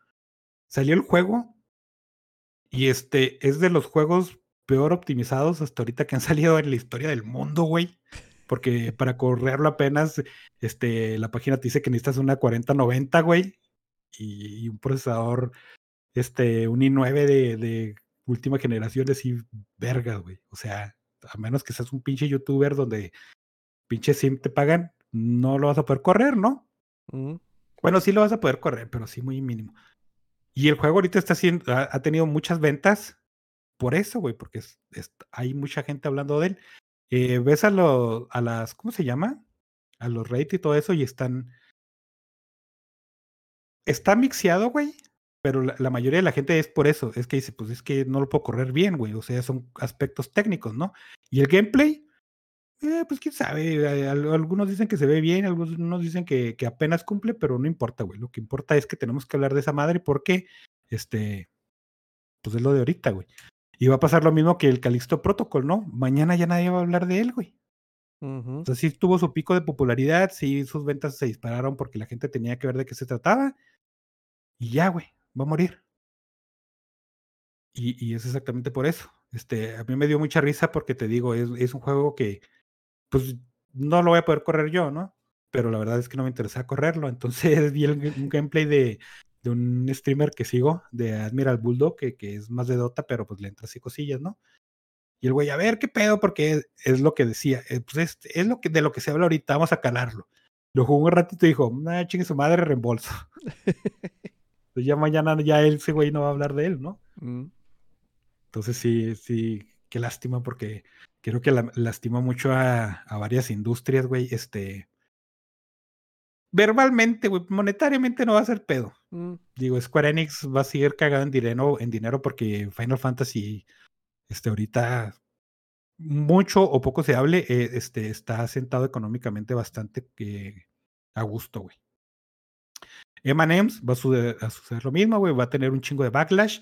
Salió el juego y este es de los juegos peor optimizados hasta ahorita que han (laughs) salido en la historia del mundo, güey. Porque para correrlo apenas, este, la página te dice que necesitas una 4090, güey. Y, un procesador, este, un i9 de, última generación, así, verga, güey. O sea, a menos que seas un pinche youtuber donde pinche sim te pagan, no lo vas a poder correr, ¿no? Bueno, sí lo vas a poder correr, pero sí muy mínimo. Y el juego ahorita está haciendo, ha, tenido muchas ventas por eso, güey, porque hay mucha gente hablando de él. Eh, ves a, lo- a las, ¿cómo se llama? A los Reddit y todo eso y están... Está mixeado, güey, pero la, la mayoría de la gente es por eso. Es que dice, pues es que no lo puedo correr bien, güey. O sea, son aspectos técnicos, ¿no? Y el gameplay, eh, pues quién sabe. eh, al- Algunos dicen que se ve bien, algunos dicen que, que apenas cumple, pero no importa, güey. Lo que importa es que tenemos que hablar de esa madre porque, este, pues es lo de ahorita, güey. Y va a pasar lo mismo que el Calixto Protocol, ¿no? Mañana ya nadie va a hablar de él, güey. ujú. O sea, sí tuvo su pico de popularidad, sí sus ventas se dispararon porque la gente tenía que ver de qué se trataba. Y ya, güey, va a morir. Y, y es exactamente por eso. Este, a mí me dio mucha risa porque te digo, es, es un juego que, pues, no lo voy a poder correr yo, ¿no? Pero la verdad es que no me interesa correrlo. Entonces (laughs) vi el, un gameplay de, de un streamer que sigo, de Admiral Bulldog, que, que es más de Dota, pero pues le entra así cosillas, ¿no? Y el güey, a ver qué pedo, porque es, es lo que decía, eh, pues es, es lo que de lo que se habla ahorita, vamos a calarlo. Lo jugó un ratito y dijo, nah, chingue su madre, reembolso. Entonces (laughs) ya mañana ya él, ese güey no va a hablar de él, ¿no? Mm, Entonces sí, sí, qué lástima porque creo que la- lastima mucho a, a varias industrias, güey. Este, verbalmente, güey, monetariamente no va a ser pedo. mm, Digo, Square Enix va a seguir cagado en dinero, en dinero porque Final Fantasy, este, ahorita mucho o poco se hable, eh, este, está sentado económicamente bastante eh, a gusto, güey. M&M's va a suceder lo mismo, güey, va a tener un chingo de backlash,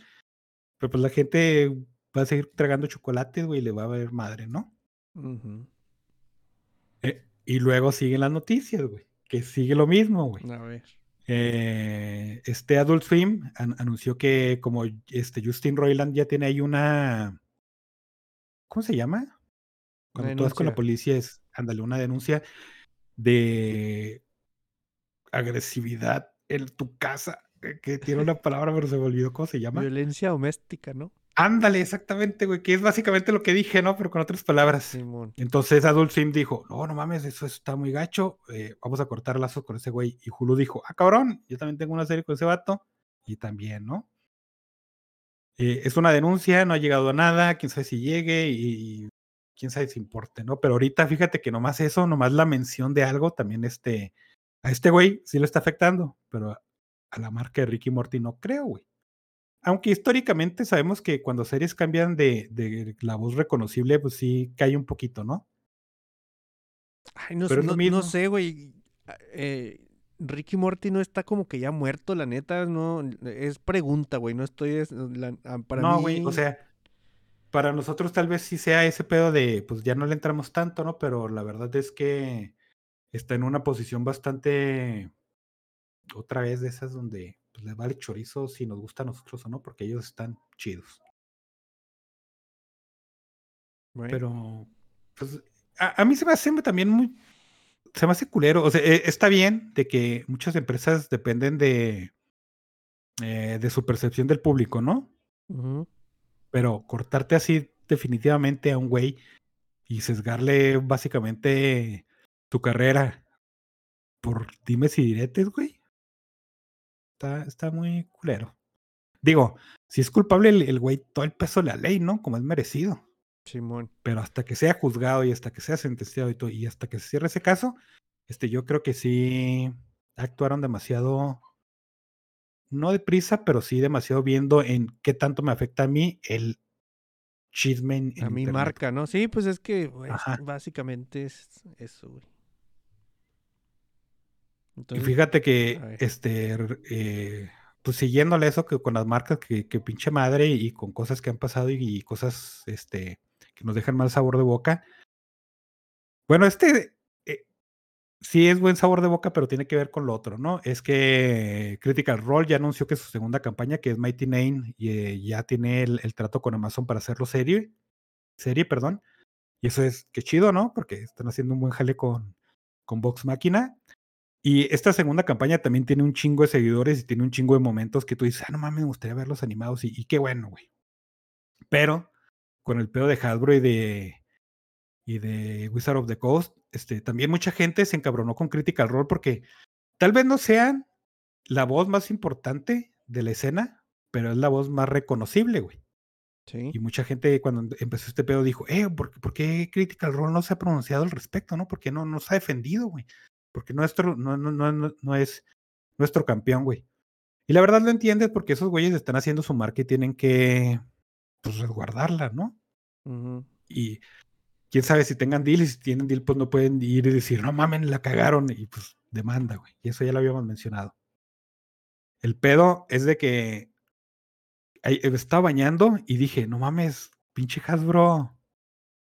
pero pues la gente va a seguir tragando chocolates, güey, y le va a ver madre, ¿no? Eh, y luego siguen las noticias, güey, que sigue lo mismo, güey. A ver. Eh, este Adult Swim an- anunció que como este Justin Roiland ya tiene ahí una, ¿cómo se llama? Cuando tú vas con la denuncia. policía es, ándale, una denuncia de agresividad en tu casa, eh, que tiene una (laughs) palabra pero se me olvidó cómo se llama. Violencia doméstica, ¿no? Ándale, exactamente, güey, que es básicamente lo que dije, ¿no? Pero con otras palabras. Simón. Entonces Adult Swim dijo, no, no mames, eso está muy gacho, eh, vamos a cortar lazos con ese güey. Y Hulu dijo, ah, cabrón, yo también tengo una serie con ese vato. Y también, ¿no? Eh, es una denuncia, no ha llegado a nada, quién sabe si llegue y, y quién sabe si importe, ¿no? Pero ahorita fíjate que nomás eso, nomás la mención de algo, también este, a este güey sí lo está afectando, pero a, a la marca de Ricky Morty no creo, güey. Aunque históricamente sabemos que cuando series cambian de, de la voz reconocible, pues sí cae un poquito, ¿no? Ay, no, Pero no, sé, güey. Eh, Ricky Morty no está como que ya muerto, la neta, no. Es pregunta, güey. No estoy. es- la- ah, para no, mí. güey, o sea, para nosotros tal vez sí sea ese pedo de, pues ya no le entramos tanto, ¿no? Pero la verdad es que está en una posición bastante, otra vez de esas donde pues, les vale chorizo si nos gusta a nosotros o no, porque ellos están chidos. Pero, pues, a, a mí se me hace también muy, se me hace culero. O sea, eh, está bien de que muchas empresas dependen de, eh, de su percepción del público, ¿no? Pero cortarte así definitivamente a un güey y sesgarle básicamente tu carrera por dimes y diretes, güey. Está, está muy culero. Digo, si es culpable el, el güey, todo el peso de la ley, ¿no? Como es merecido. Simón. Pero hasta que sea juzgado y hasta que sea sentenciado y todo, y hasta que se cierre ese caso, este, yo creo que sí actuaron demasiado, no deprisa, pero sí demasiado viendo en qué tanto me afecta a mí el chisme en, A mi marca, ¿no? Sí, pues es que, básicamente es eso, güey. Y fíjate que, este, eh, pues siguiéndole eso que con las marcas que, que pinche madre y con cosas que han pasado y, y cosas, este, que nos dejan mal sabor de boca. Bueno, este eh, sí es buen sabor de boca, pero tiene que ver con lo otro, ¿no? Es que Critical Role ya anunció que su segunda campaña, que es Mighty Nine, y, eh, ya tiene el, el trato con Amazon para hacerlo serie. serie, perdón. Y eso es que chido, ¿no? Porque están haciendo un buen jale con, con Vox Máquina. Y esta segunda campaña también tiene un chingo de seguidores y tiene un chingo de momentos que tú dices, ah, no mames, me gustaría verlos animados y, y qué bueno, güey. Pero con el pedo de Hasbro y de, y de Wizard of the Coast, este, también mucha gente se encabronó con Critical Role porque tal vez no sean la voz más importante de la escena, pero es la voz más reconocible, güey. Sí. Y mucha gente cuando em- empezó este pedo dijo, eh, ¿por, por qué Critical Role no se ha pronunciado al respecto, no? Porque no nos ha defendido, güey. Porque nuestro, no, no, no, no, es nuestro campeón, güey. Y la verdad lo entiendes porque esos güeyes están haciendo su marca y tienen que, pues, resguardarla, ¿no? Y quién sabe si tengan deal y si tienen deal, pues no pueden ir y decir, no mamen, la cagaron y pues demanda, güey. Y eso ya lo habíamos mencionado. El pedo es de que eh, estaba bañando y dije, no mames, pinche Hasbro,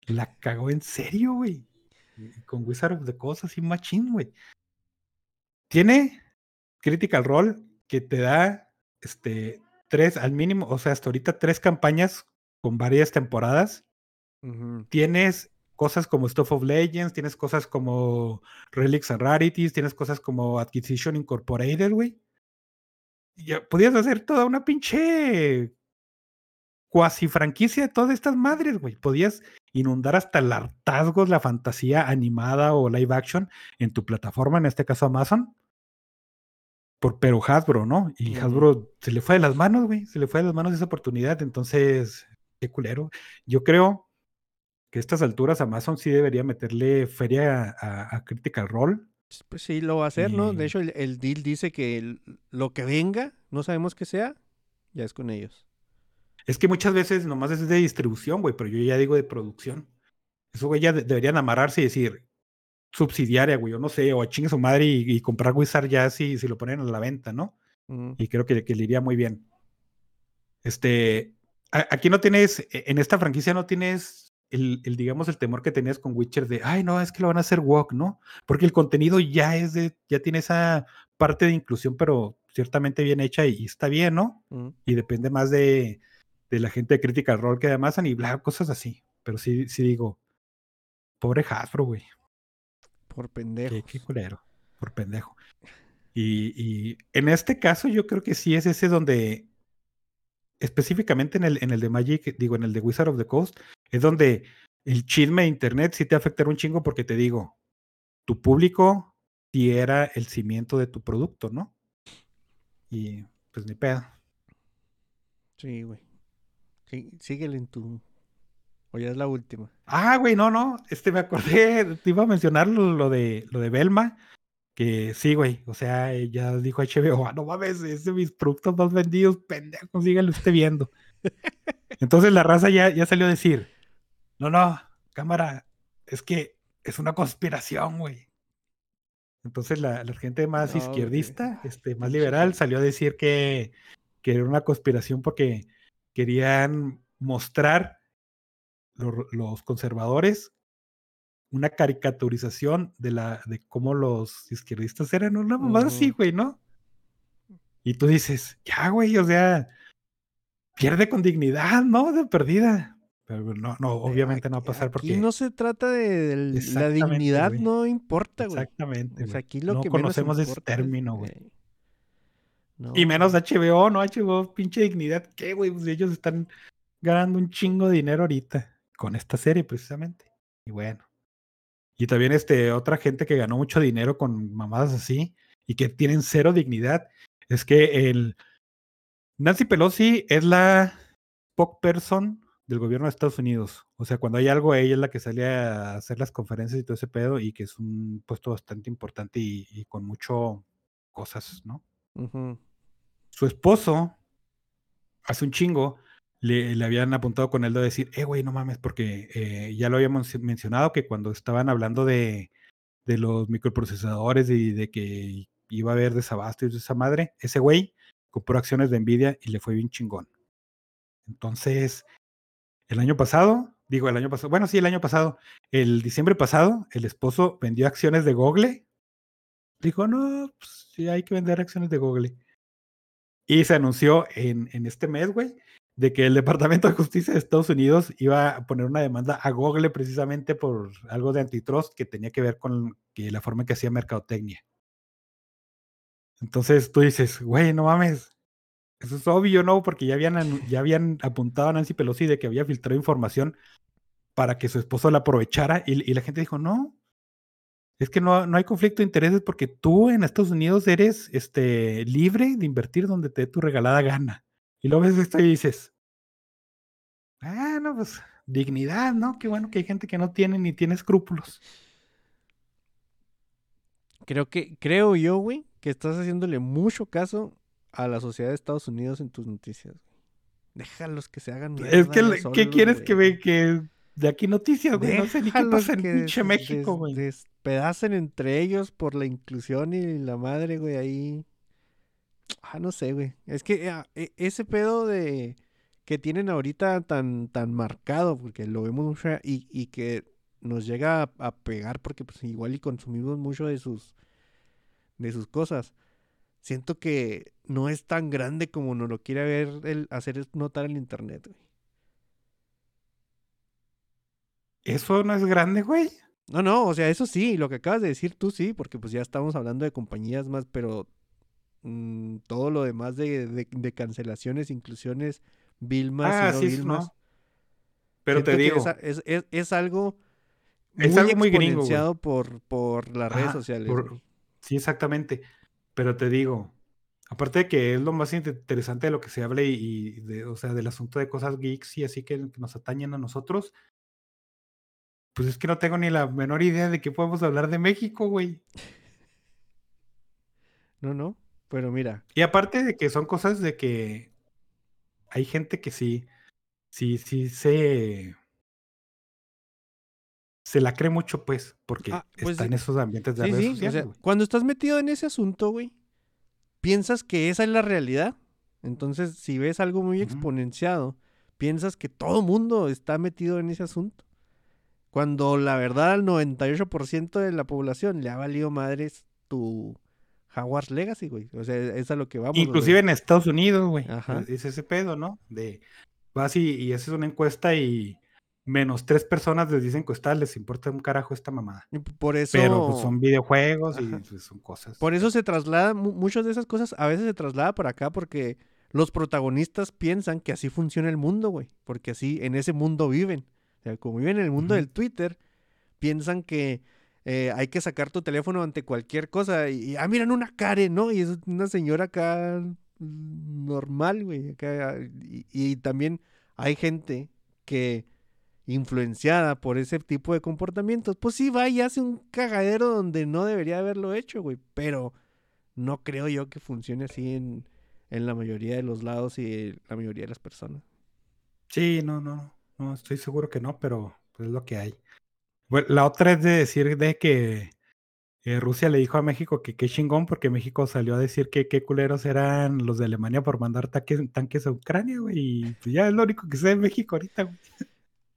la cagó en serio, güey. Con Wizard of the Coast así machín, güey. Tiene Critical Role que te da este tres al mínimo, o sea, hasta ahorita tres campañas con varias temporadas tienes cosas como Stuff of Legends, tienes cosas como Relics and Rarities, tienes cosas como Acquisition Incorporated, güey. Ya podías hacer toda una pinche cuasi franquicia de todas estas madres, güey. Podías inundar hasta el hartazgo la fantasía animada o live action en tu plataforma, en este caso Amazon. Por, pero Hasbro, ¿no? Y. Hasbro se le fue de las manos, güey. Se le fue de las manos esa oportunidad. Entonces, qué culero. Yo creo que a estas alturas Amazon sí debería meterle feria a, a Critical Role. Pues sí, lo va a hacer, ¿no? De hecho, el, el deal dice que el- lo que venga, no sabemos qué sea, ya es con ellos. Es que muchas veces nomás es de distribución, güey, pero yo ya digo de producción. Eso, güey, ya de- deberían amarrarse y decir subsidiaria, güey, o no sé, o a chingue su madre y, y comprar Wizard ya si, si lo ponen a la venta, ¿no? Y creo que, que le iría muy bien. Este, a- aquí no tienes, e- en esta franquicia no tienes el, el, digamos, el temor que tenías con Witcher de, ay, no, es que lo van a hacer walk, ¿no? Porque el contenido ya es de, ya tiene esa parte de inclusión, pero ciertamente bien hecha y, y está bien, ¿no? Y depende más de, de la gente de Critical Role que de Amazon y bla, cosas así. Pero sí, sí digo, pobre Hasbro, güey. Por Qué, pendejos. qué culero, por pendejo. Y, y en este caso yo creo que sí es ese donde, específicamente en el, en el de Magic, digo, en el de Wizard of the Coast, es donde el chisme de internet sí te afectará un chingo porque te digo, tu público sí era el cimiento de tu producto, ¿no? Y pues ni pedo. Sí, güey. Sí, síguele en tu... O ya es la última. Ah, güey, no, no. Este me acordé, te iba a mencionar lo, lo de lo de Belma. Que sí, güey. O sea, ya dijo HBO, ah, no mames, es de mis productos más vendidos, pendejo, síganlo usted viendo. Entonces la raza ya, ya salió a decir: No, no, cámara, es que es una conspiración, güey. Entonces la, la gente más No, güey. izquierdista, este, más liberal, salió a decir que, que era una conspiración porque querían mostrar lo- los conservadores una caricaturización de la de cómo los izquierdistas eran una mamada así, Ujú. güey, ¿no? Y tú dices, ya, güey, o sea, pierde con dignidad, ¿no? De perdida. Pero no, no, obviamente no va a Aquí- pasar aquí porque no se trata de, la dignidad, güey. no importa, güey. exactamente, O sea, güey. aquí lo no que menos conocemos ese importa es, término, güey. No, Y menos. HBO, ¿no? HBO, pinche dignidad. ¿Qué, güey? Pues ellos están ganando un chingo de dinero ahorita con esta serie, precisamente. Y bueno. Y también este, otra gente que ganó mucho dinero con mamadas así y que tienen cero dignidad. Es que el Nancy Pelosi es la spokesperson del gobierno de Estados Unidos. O sea, cuando hay algo, ella es la que sale a hacer las conferencias y todo ese pedo, y que es un puesto bastante importante y, y con mucho cosas, ¿no? Ujú. Su esposo, hace un chingo, le, habían apuntado con él de decir, eh, güey, no mames, porque eh, ya lo habíamos mencionado que cuando estaban hablando de, de los microprocesadores y de que iba a haber desabasto y toda esa madre, ese güey compró acciones de Nvidia y le fue bien chingón. Entonces, el año pasado, digo el año pasado, bueno, sí, el año pasado, el diciembre pasado, el esposo vendió acciones de Google. Dijo, no, pues sí, hay que vender acciones de Google. Y se anunció en, en este mes, güey, de que el Departamento de Justicia de Estados Unidos iba a poner una demanda a Google precisamente por algo de antitrust que tenía que ver con que la forma en que hacía mercadotecnia. Entonces tú dices, güey, no mames. Eso es obvio, ¿no? Porque ya habían, ya habían apuntado a Nancy Pelosi de que había filtrado información para que su esposo la aprovechara y la gente dijo, no, es que no, no hay conflicto de intereses porque tú en Estados Unidos eres este, libre de invertir donde te dé tu regalada gana. Y luego ves esto y dices, ah, no, pues dignidad, ¿no? Qué bueno que hay gente que no tiene ni tiene escrúpulos. Creo que, creo yo, güey, que estás haciéndole mucho caso a la sociedad de Estados Unidos en tus noticias. güey. Déjalos que se hagan Es que, ¿qué quieres que ve que de aquí noticias, güey? No sé ni qué Déjalos pasa en pinche México, des- güey. Despedacen entre ellos por la inclusión y la madre, güey, ahí. Ah, no sé, güey. Es que ah, e- ese pedo de que tienen ahorita tan, tan marcado, porque lo vemos mucho y, y que nos llega a, pegar porque pues igual y consumimos mucho de sus de sus cosas. Siento que no es tan grande como nos lo quiere ver el hacer notar el internet, güey. Eso no es grande, güey. No, no, o sea, eso sí, lo que acabas de decir tú sí, porque pues ya estamos hablando de compañías más, pero mm, todo lo demás de, de- de cancelaciones, inclusiones, Vilmas Ah, sí, Vilmas, no. Pero siento te digo, es, es, es- algo Es algo muy gringo, güey. exponenciado por, por las redes sociales. por-. Sí, exactamente. Pero te digo, aparte de que es lo más inte- interesante de lo que se habla y, y de, o sea, del asunto de cosas geeks y así que, que nos atañen a nosotros, pues es que no tengo ni la menor idea de qué podemos hablar de México, güey. No, no, pero mira, Y aparte de que son cosas de que hay gente que sí, sí, sí se, se la cree mucho, pues, porque Ah, pues está sí. en esos ambientes de sí, redes sí, o sociales, sea, güey. cuando estás metido en ese asunto, güey, piensas que esa es la realidad. Entonces, si ves algo muy exponenciado, piensas que todo mundo está metido en ese asunto. Cuando la verdad al 98% de la población le ha valido madres tu Hogwarts Legacy, güey. O sea, es a lo que vamos. Inclusive en Estados Unidos, güey. Ajá. Es ese pedo, ¿no? De vas y, y haces una encuesta y menos tres personas les dicen que les importa un carajo esta mamada. por eso, Pero pues, son videojuegos Ajá. y pues, son cosas. por eso se traslada, mu- muchas de esas cosas a veces se traslada para acá porque los protagonistas piensan que así funciona el mundo, güey. Porque así, en ese mundo viven. O sea, como viven en el mundo del Twitter, piensan que eh, hay que sacar tu teléfono ante cualquier cosa. Y, y, ah, miran una Karen, ¿no? Y es una señora acá mm, normal, güey. acá, y, y también hay gente que, influenciada por ese tipo de comportamientos, pues sí va y hace un cagadero donde no debería haberlo hecho, güey. Pero no creo yo que funcione así en, en la mayoría de los lados y la mayoría de las personas. Sí, no, no, no, estoy seguro que no, pero pues, es lo que hay. Bueno, la otra es de decir de que eh, Rusia le dijo a México que qué chingón porque México salió a decir que qué culeros eran los de Alemania por mandar tanques, a Ucrania, güey. Y pues, ya es lo único que sé de México ahorita, güey.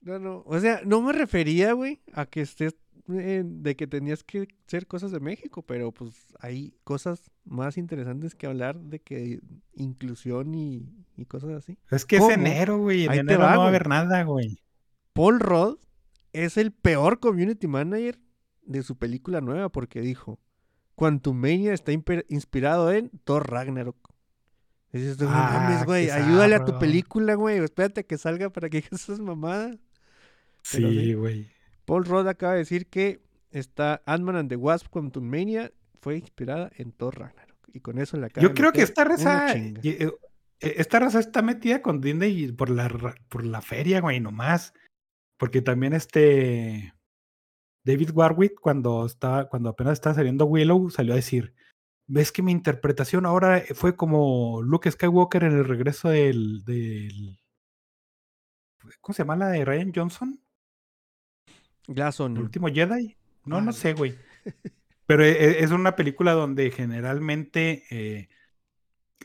No, no, o sea, no me refería, güey, a que estés eh, de que tenías que hacer cosas de México, pero pues hay cosas más interesantes que hablar de que inclusión y, y cosas así. Es que es ¿Cómo? enero, güey. En enero va, no va a haber nada, güey. Paul Rudd es el peor community manager de su película nueva porque dijo, Quantum Mania está inspirado en Thor Ragnarok. Dices, no Ah, mames, güey, ayúdale a tu película, güey, espérate a que salga para que esas mamadas. Sí, güey. Paul Rudd acaba de decir que está Ant-Man and the Wasp Quantum Mania fue inspirada en Thor Ragnarok. Y con eso acaba Yo creo que esta raza, eh, eh, esta raza está metida con Disney por la, por la feria, güey, nomás. Porque también este David Warwick, cuando estaba, cuando apenas estaba saliendo Willow, salió a decir: ¿Ves que mi interpretación ahora fue como Luke Skywalker en el regreso del, del ¿cómo se llama la de Ryan Johnson? Glass ¿El último Jedi? No, no sé, güey. (laughs) Pero e- e- es una película donde generalmente eh,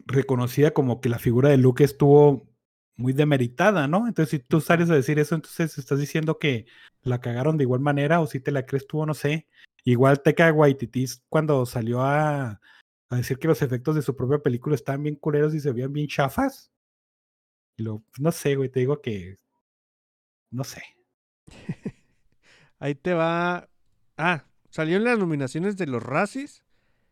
reconocida como que la figura de Luke estuvo muy demeritada, ¿no? Entonces, si tú sales a decir eso, entonces estás diciendo que la cagaron de igual manera o si te la crees tú o no sé. Igual Teca Waititi cuando salió a, a decir que los efectos de su propia película estaban bien culeros y se veían bien chafas. Lo, no sé, güey, te digo que. No sé. (laughs) Ahí te va. Ah, salió en las nominaciones de los Razzies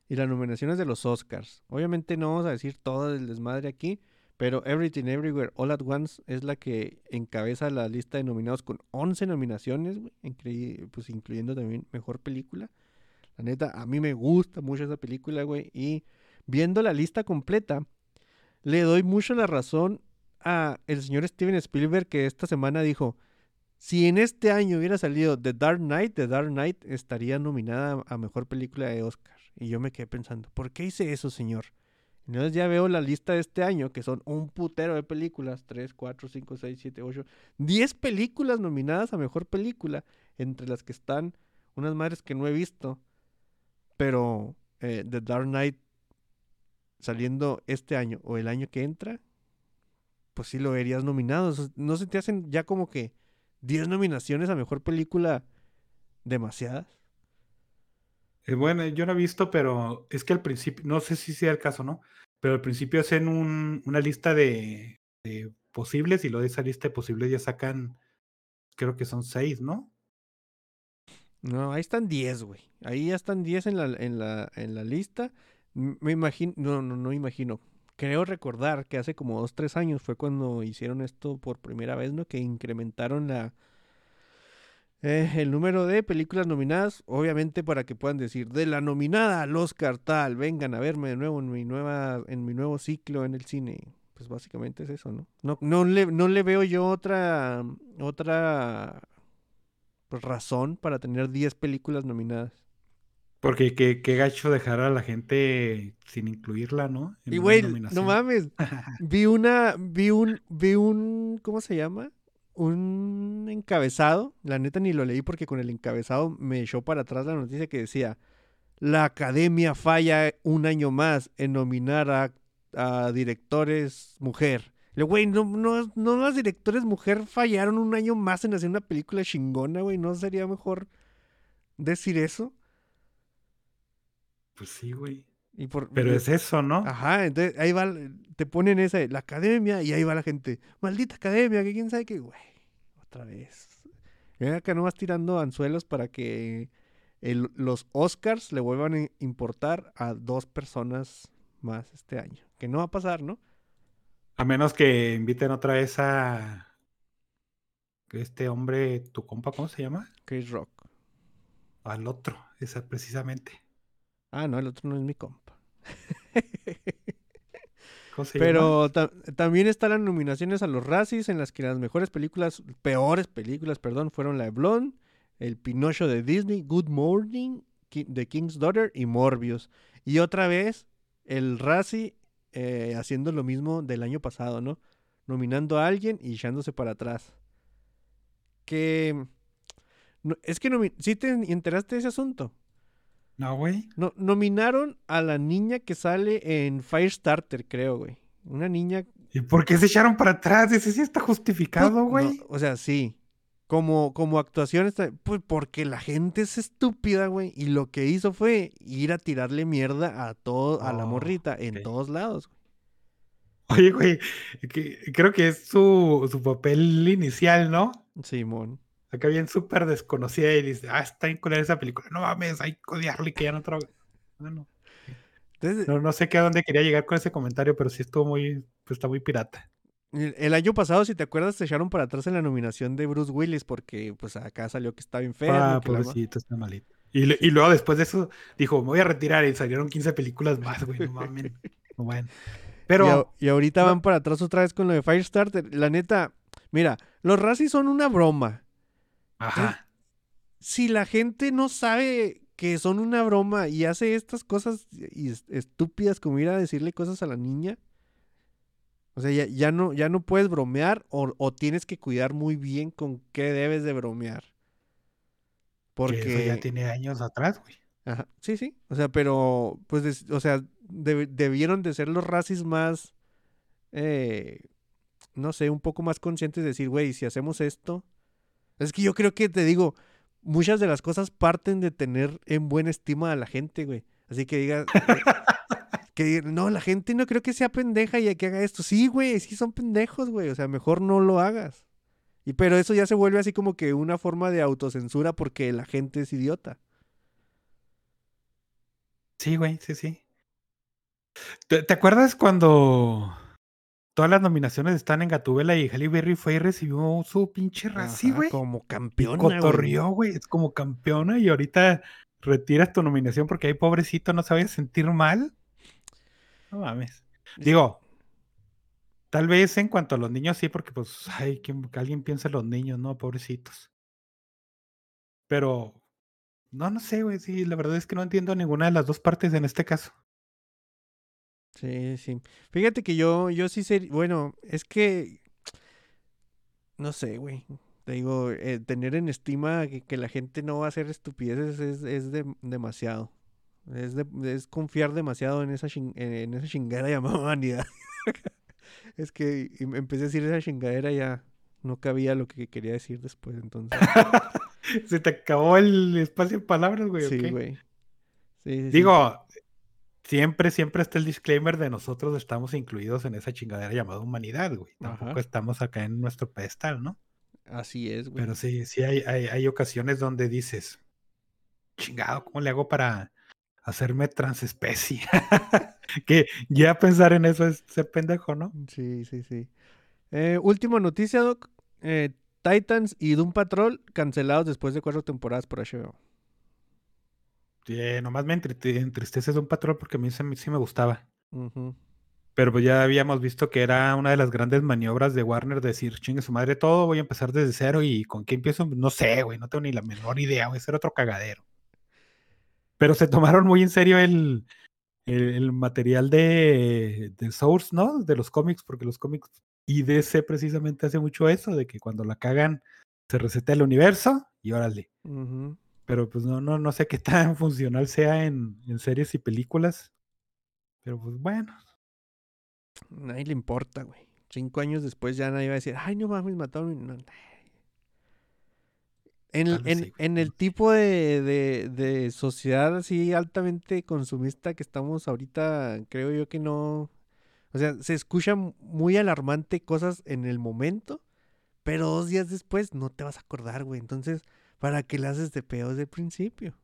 y las nominaciones de los Oscars. Obviamente no vamos a decir todo el desmadre aquí, pero Everything Everywhere All at Once es la que encabeza la lista de nominados con 11 nominaciones, pues incluyendo también mejor película. La neta, a mí me gusta mucho esa película, güey, y viendo la lista completa, le doy mucho la razón a el señor Steven Spielberg que esta semana dijo, si en este año hubiera salido The Dark Knight, The Dark Knight estaría nominada a mejor película de Oscar. Y yo me quedé pensando, ¿por qué hice eso, señor? Entonces ya veo la lista de este año, que son un putero de películas, 3, 4, 5, 6, 7, 8, 10 películas nominadas a mejor película, entre las que están unas madres que no he visto, pero eh, The Dark Knight saliendo este año o el año que entra, pues sí lo verías nominado. ¿No se te hacen ya como que 10 nominaciones a mejor película demasiadas? Eh, bueno, yo no he visto, pero es que al principio, no sé si sea el caso, ¿no? Pero al principio hacen un- una lista de, de posibles y luego de esa lista de posibles ya sacan, creo que son seis, ¿no? No, ahí están 10, güey. Ahí ya están 10 en la, en la, en la lista. Me imagino, no, no, no imagino. Creo recordar que hace como 2, 3 años fue cuando hicieron esto por primera vez, ¿no? Que incrementaron la, eh, el número de películas nominadas, obviamente para que puedan decir, de la nominada al Oscar tal, vengan a verme de nuevo en mi nueva, en mi nuevo ciclo en el cine. Pues básicamente es eso, ¿no? No, no le, no le veo yo otra, otra pues, razón para tener 10 películas nominadas. Porque qué, qué gacho dejar a la gente sin incluirla, ¿no? En Y güey, no mames, (laughs) vi una, vi un, vi un, ¿cómo se llama? Un encabezado, la neta ni lo leí porque con el encabezado me echó para atrás la noticia que decía, la academia falla un año más en nominar a, a directores mujer. Le güey, no, no, no las directores mujer fallaron un año más en hacer una película chingona, güey, ¿no sería mejor decir eso? Pues sí, güey. Y por, Pero es eso, ¿no? Ajá, entonces ahí va, te ponen esa, la academia, y ahí va la gente, maldita academia, que quién sabe qué, güey, otra vez. Y acá no vas tirando anzuelos para que el- los Oscars le vuelvan a importar a dos personas más este año. Que no va a pasar, ¿no? A menos que inviten otra vez a este hombre, tu compa, ¿cómo se llama? Chris Rock. Al otro, esa precisamente. Ah, no, el otro no es mi compa. (laughs) Pero ta- también están las nominaciones a los Razzies, en las que las mejores películas, peores películas, perdón, fueron la de Blonde, El Pinocho de Disney, Good Morning, Ki- The King's Daughter y Morbius. Y otra vez, el Razzie eh, haciendo lo mismo del año pasado, ¿no? Nominando a alguien y echándose para atrás. Que... no- es que nomi- ¿sí te enteraste de ese asunto? No, güey. No, nominaron a la niña que sale en Firestarter, creo, güey. Una niña. ¿Y por qué se echaron para atrás? Ese sí está justificado, No, güey. o sea, sí. Como, como actuación está. Pues porque la gente es estúpida, güey. Y lo que hizo fue ir a tirarle mierda a todo, a la Oh, morrita en todos lados. güey. Oye, güey, que- creo que es su, su papel inicial, ¿no? Simón. Acá bien súper desconocida y dice, ah, está bien con esa película. No mames, hay que odiarle que ya no trabaja. Bueno, Entonces, no, no sé qué a dónde quería llegar con ese comentario, pero sí estuvo muy, pues está muy pirata. el, año pasado, si te acuerdas, se echaron para atrás en la nominación de Bruce Willis porque pues acá salió que estaba enfermo. Ah, que la pobrecito, está malito. Y, y luego después de eso dijo, me voy a retirar y salieron 15 películas más, güey, no mames. No. Y, Pero, a- y ahorita no- van para atrás otra vez con lo de Firestarter. La neta, mira, los Razzies son una broma. Ajá. Si la gente no sabe que son una broma y hace estas cosas estúpidas como ir a decirle cosas a la niña, o sea, ya, ya no, ya no puedes bromear o, o tienes que cuidar muy bien con qué debes de bromear. Que eso ya Porque... tiene años atrás, güey. Ajá, sí, sí. O sea, pero, pues, o sea, deb- debieron de ser los racis más, eh, no sé, un poco más conscientes de decir, güey, si hacemos esto. Es que yo creo que te digo, muchas de las cosas parten de tener en buena estima a la gente, güey. Así que digas, eh, (laughs) Que no, la gente no creo que sea pendeja y que haga esto. Sí, güey, sí son pendejos, güey. O sea, mejor no lo hagas. Y pero eso ya se vuelve así como que una forma de autocensura porque la gente es idiota. Sí, güey, sí, sí. ¿Te, te acuerdas cuando todas las nominaciones están en Gatubela y Halle Berry fue y recibió su pinche Ajá, güey? Como campeona, güey. cotorrió, güey. Es como campeona y ahorita retiras tu nominación porque ahí pobrecito no a sentir mal. No mames. Digo, tal vez en cuanto a los niños sí, porque pues, ay, que, que alguien piensa en los niños, ¿no? Pobrecitos. Pero, no, no sé, güey. Sí, la verdad es que no entiendo ninguna de las dos partes en este caso. Sí, sí. Fíjate que yo, yo sí sé, bueno, es que, no sé, güey. Te digo, eh, tener en estima que, que la gente no va a hacer estupideces es, es de- demasiado. Es, de- es confiar demasiado en esa, chin- en, esa chingadera (laughs) llamada humanidad. es que em- empecé a decir esa chingadera ya no cabía lo que quería decir después, entonces. (laughs) Se te acabó el espacio en palabras, güey. ¿o sí, güey. Sí. Digo, siempre, siempre está el disclaimer de nosotros estamos incluidos en esa chingadera llamada humanidad, güey. Tampoco Ajá. estamos acá en nuestro pedestal, ¿no? Así es, güey. Pero sí, sí hay, hay, hay ocasiones donde dices, chingado, ¿cómo le hago para hacerme transespecie? (laughs) que ya pensar en eso es ser pendejo, ¿no? Sí, sí, sí. Eh, última noticia, Doc. Eh, Titans y Doom Patrol cancelados después de cuatro temporadas por HBO. Eh, nomás me entriste- entristece de un patrón porque a mí, me- sí me gustaba. Pero pues ya habíamos visto que era una de las grandes maniobras de Warner decir, chingue su madre todo, voy a empezar desde cero y con qué empiezo, no sé, güey, no tengo ni la menor idea, voy a ser otro cagadero. Pero se tomaron muy en serio el, el, el material de, de Source, ¿no? De los cómics, porque los cómics y DC precisamente hace mucho eso, de que cuando la cagan se reseta el universo y órale. Ujú. Pero pues no, no, no sé qué tan (laughs) funcional sea en, en series y películas. Pero pues bueno. Nadie le importa, güey. Cinco años después ya nadie va a decir, ay, no mames, mataron. a mi-". No, En, en, sí, el tipo de, de, de sociedad así altamente consumista que estamos ahorita, creo yo que no. O sea, se escuchan muy alarmante cosas en el momento, pero dos días después no te vas a acordar, güey. Entonces, ¿para qué le haces de pedo desde el principio?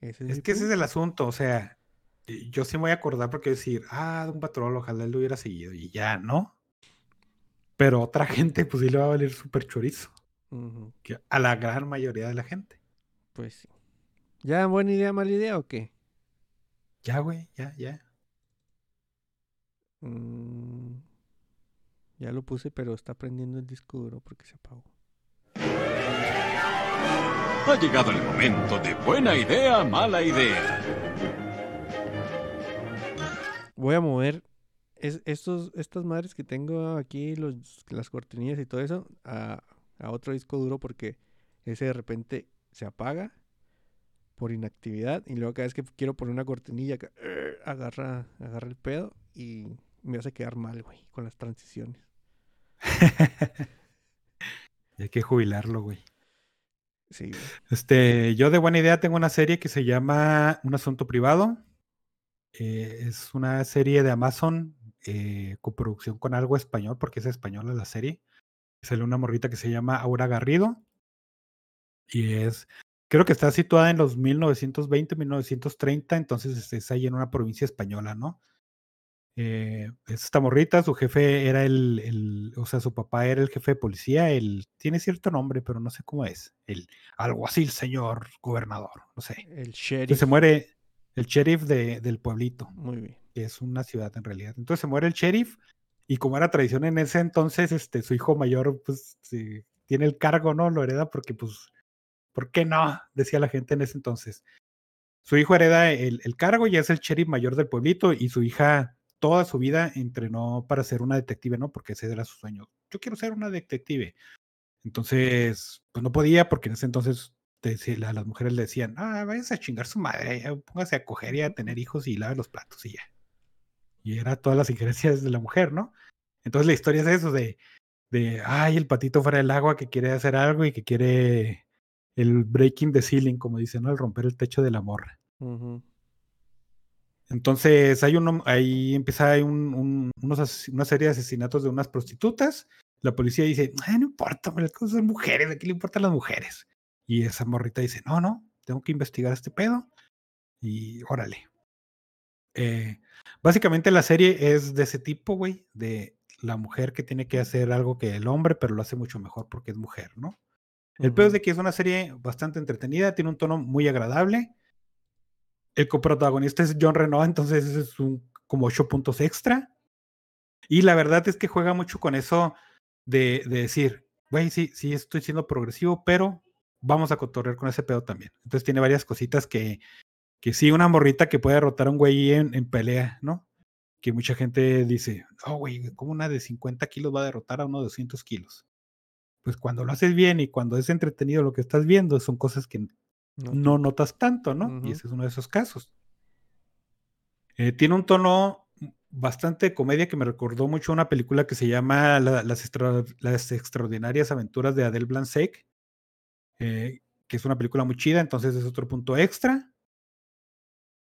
Ese Es mi que ese es el asunto, o sea, yo sí me voy a acordar porque decir, ah, de un patrón, ojalá él lo hubiera seguido y ya, ¿no? Pero otra (laughs) gente, pues sí le va a valer súper chorizo, que a la gran mayoría de la gente. Pues sí. ¿Ya buena idea, mala idea o qué? Ya, güey, ya, ya. Mm, ya lo puse, pero está prendiendo el disco duro porque se apagó. Ha llegado el momento de buena idea, mala idea. Voy a mover es- estos, estas madres que tengo aquí, los, las cortinillas y todo eso, a, a otro disco duro porque ese de repente se apaga por inactividad y luego cada vez que quiero poner una cortinilla acá, agarra, agarra el pedo y me hace quedar mal, güey, con las transiciones. (laughs) Hay que jubilarlo, güey. Este, yo de buena idea tengo una serie que se llama Un Asunto Privado. Eh, es una serie de Amazon, eh, coproducción con algo español, porque es española la serie. Sale una morrita que se llama Aura Garrido. Y es, creo que está situada en los 1920, 1930, entonces es, es ahí en una provincia española, ¿no? Eh, es esta morrita, su jefe era el, el, o sea, su papá era el jefe de policía, él tiene cierto nombre, pero no sé cómo es. El alguacil, señor gobernador, no sé. El Entonces sheriff. se muere el sheriff de- del pueblito, Muy bien. que es una ciudad en realidad. Entonces se muere el sheriff y como era tradición en ese entonces, este, su hijo mayor, pues, sí, tiene el cargo, ¿no? Lo hereda porque, pues, ¿por qué no? Decía la gente en ese entonces. Su hijo hereda el, el cargo y es el sheriff mayor del pueblito y su hija toda su vida entrenó para ser una detective, ¿no? Porque ese era su sueño. Yo quiero ser una detective. Entonces, pues no podía porque en ese entonces a las mujeres le decían, ah, váyase a chingar su madre, ya póngase a coger y a tener hijos y lave los platos y ya. Y era todas las injerencias de la mujer, ¿no? Entonces la historia es eso de, de, ay, el patito fuera del agua que quiere hacer algo y que quiere el breaking the ceiling, como dicen, ¿no? El romper el techo de la morra. Entonces hay uno, ahí empieza hay un- un- unos ases- una serie de asesinatos de unas prostitutas. La policía dice, "Ay, no importa, las cosas son mujeres, ¿a qué le importan las mujeres? Y esa morrita dice, no, no, tengo que investigar este pedo. Y órale. Eh, básicamente la serie es de ese tipo, güey, de la mujer que tiene que hacer algo que el hombre, pero lo hace mucho mejor porque es mujer, ¿no? El peor es de que es una serie bastante entretenida, tiene un tono muy agradable. El coprotagonista es John Renault, entonces es un como ocho puntos extra. Y la verdad es que juega mucho con eso de, de decir, güey, sí, sí estoy siendo progresivo, pero vamos a cotorrear con ese pedo también. Entonces tiene varias cositas que, que sí, una morrita que puede derrotar a un güey en, en pelea, ¿no? Que mucha gente dice, oh, güey, ¿cómo una de 50 kilos va a derrotar a uno de 200 kilos? Pues cuando lo haces bien y cuando es entretenido lo que estás viendo, son cosas que no notas tanto, ¿no? Y ese es uno de esos casos. Eh, tiene un tono bastante de comedia que me recordó mucho una película que se llama La- las, Extra- Las extraordinarias aventuras de Adele Blanc-Sec, eh, que es una película muy chida, entonces es otro punto extra.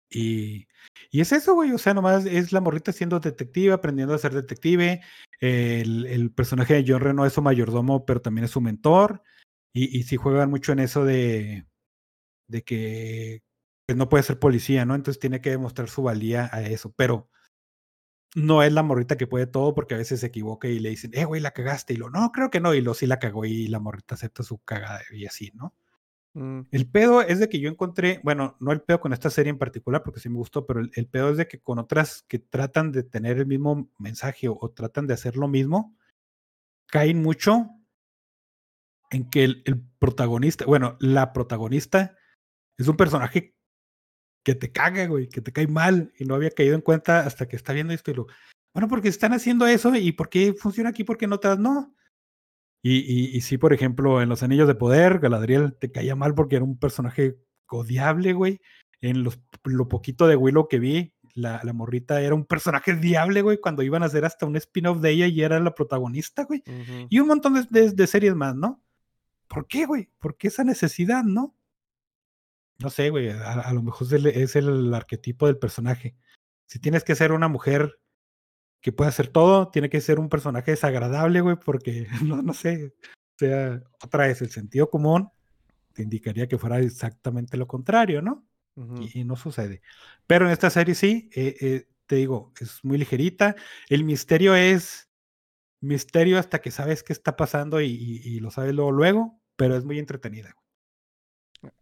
Y, y es eso, güey, o sea, nomás es la morrita siendo detective, aprendiendo a ser detective. El, el personaje de John Reno es su mayordomo, pero también es su mentor. Y, y sí juegan mucho en eso de, de que pues, no puede ser policía, ¿no? Entonces tiene que demostrar su valía a eso, pero no es la morrita que puede todo porque a veces se equivoca y le dicen, eh, güey, la cagaste. Y lo, no, creo que no. Y lo sí la cagó y la morrita acepta su cagada y así, ¿no? Mm, El pedo es de que yo encontré, bueno, no el pedo con esta serie en particular, porque sí me gustó, pero el, el pedo es de que con otras que tratan de tener el mismo mensaje o, o tratan de hacer lo mismo, caen mucho en que el, el protagonista, bueno, la protagonista es un personaje que te caga, güey, que te cae mal y no había caído en cuenta hasta que está viendo esto y lo, bueno, porque están haciendo eso y por qué funciona aquí, por qué no otras no. Y, y, y sí, por ejemplo, en Los Anillos de Poder, Galadriel te caía mal porque era un personaje odiable, güey. En los, lo poquito de Willow que vi, la, la morrita era un personaje diable, güey, cuando iban a hacer hasta un spin-off de ella y era la protagonista, güey. Y un montón de, de- de series más, ¿no? ¿Por qué, güey? ¿Por qué esa necesidad, no? No sé, güey. A, a lo mejor es el, es el arquetipo del personaje. Si tienes que ser una mujer que pueda hacer todo, tiene que ser un personaje desagradable, güey, porque (laughs) no, no sé. O sea, otra vez, el sentido común te indicaría que fuera exactamente lo contrario, ¿no? Y, y no sucede. Pero en esta serie sí, eh, eh, te digo, es muy ligerita. El misterio es misterio hasta que sabes qué está pasando y, y- y lo sabes luego, luego, pero es muy entretenida.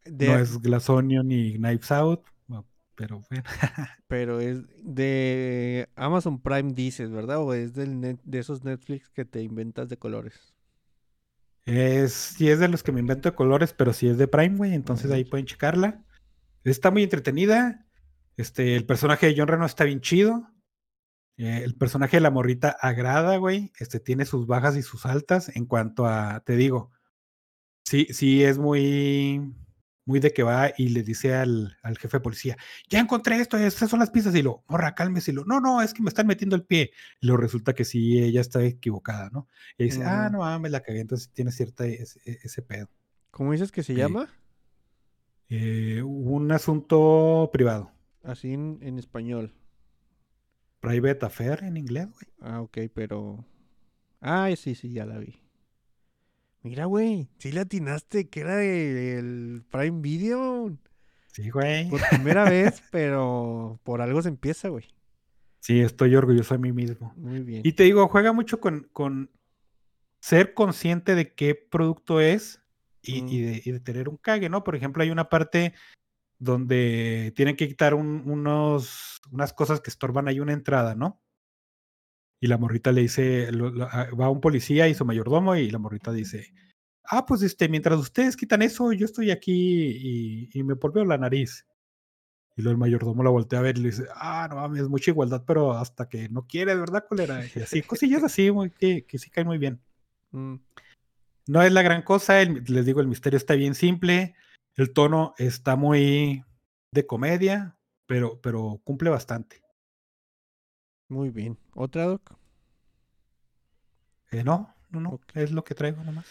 De- No es Glass Onion ni Knives Out, pero bueno. (laughs) Pero es de Amazon Prime dices, ¿verdad? O es del net- de esos Netflix que te inventas de colores. Es, sí es de los que me invento de colores, pero sí es de Prime, güey, entonces ahí pueden checarla. Está muy entretenida. Este, el personaje de John Reno está bien chido. Eh, el personaje de la morrita agrada, güey. Este tiene sus bajas y sus altas en cuanto a, te digo, sí, sí es muy, muy de que va y le dice al, al jefe de policía, ya encontré esto, estas son las pistas, y lo, morra, cálmese, y lo, no, no, es que me están metiendo el pie. Y lo resulta que sí, ella está equivocada, ¿no? Y dice, ah, Ujú. no mames, la cagué, entonces tiene cierta ese, ese pedo. ¿Cómo dices que se Sí. llama? Eh, un asunto privado. Así en, en español. Private affair en inglés, güey. Ah, ok, pero. Ah, sí, sí, ya la vi. Mira, güey, sí le atinaste que era de- el Prime Video. Sí, güey. Por primera (laughs) vez, pero por algo se empieza, güey. Sí, estoy orgulloso de mí mismo. Muy bien. Y te digo, juega mucho con, con ser consciente de qué producto es y, Mm. y de, y de tener un cague, ¿no? Por ejemplo, hay una parte donde tienen que quitar un- unos, unas cosas que estorban ahí una entrada, ¿no? Y la morrita le dice, lo- lo- ah, va un policía y su mayordomo y la morrita dice, ah, pues este, mientras ustedes quitan eso, yo estoy aquí y, y me polveo la nariz. Y luego el mayordomo la voltea a ver y le dice, ah, no mames, mucha igualdad, pero hasta que no quiere, ¿verdad, colera? Y así, cosillas así, muy, que, que sí caen muy bien. Mm, No es la gran cosa, el- les digo, el misterio está bien simple, el tono está muy de comedia, pero, pero cumple bastante. Muy bien. ¿Otra, Doc? Eh, no, no, no, Ok. es lo que traigo nomás.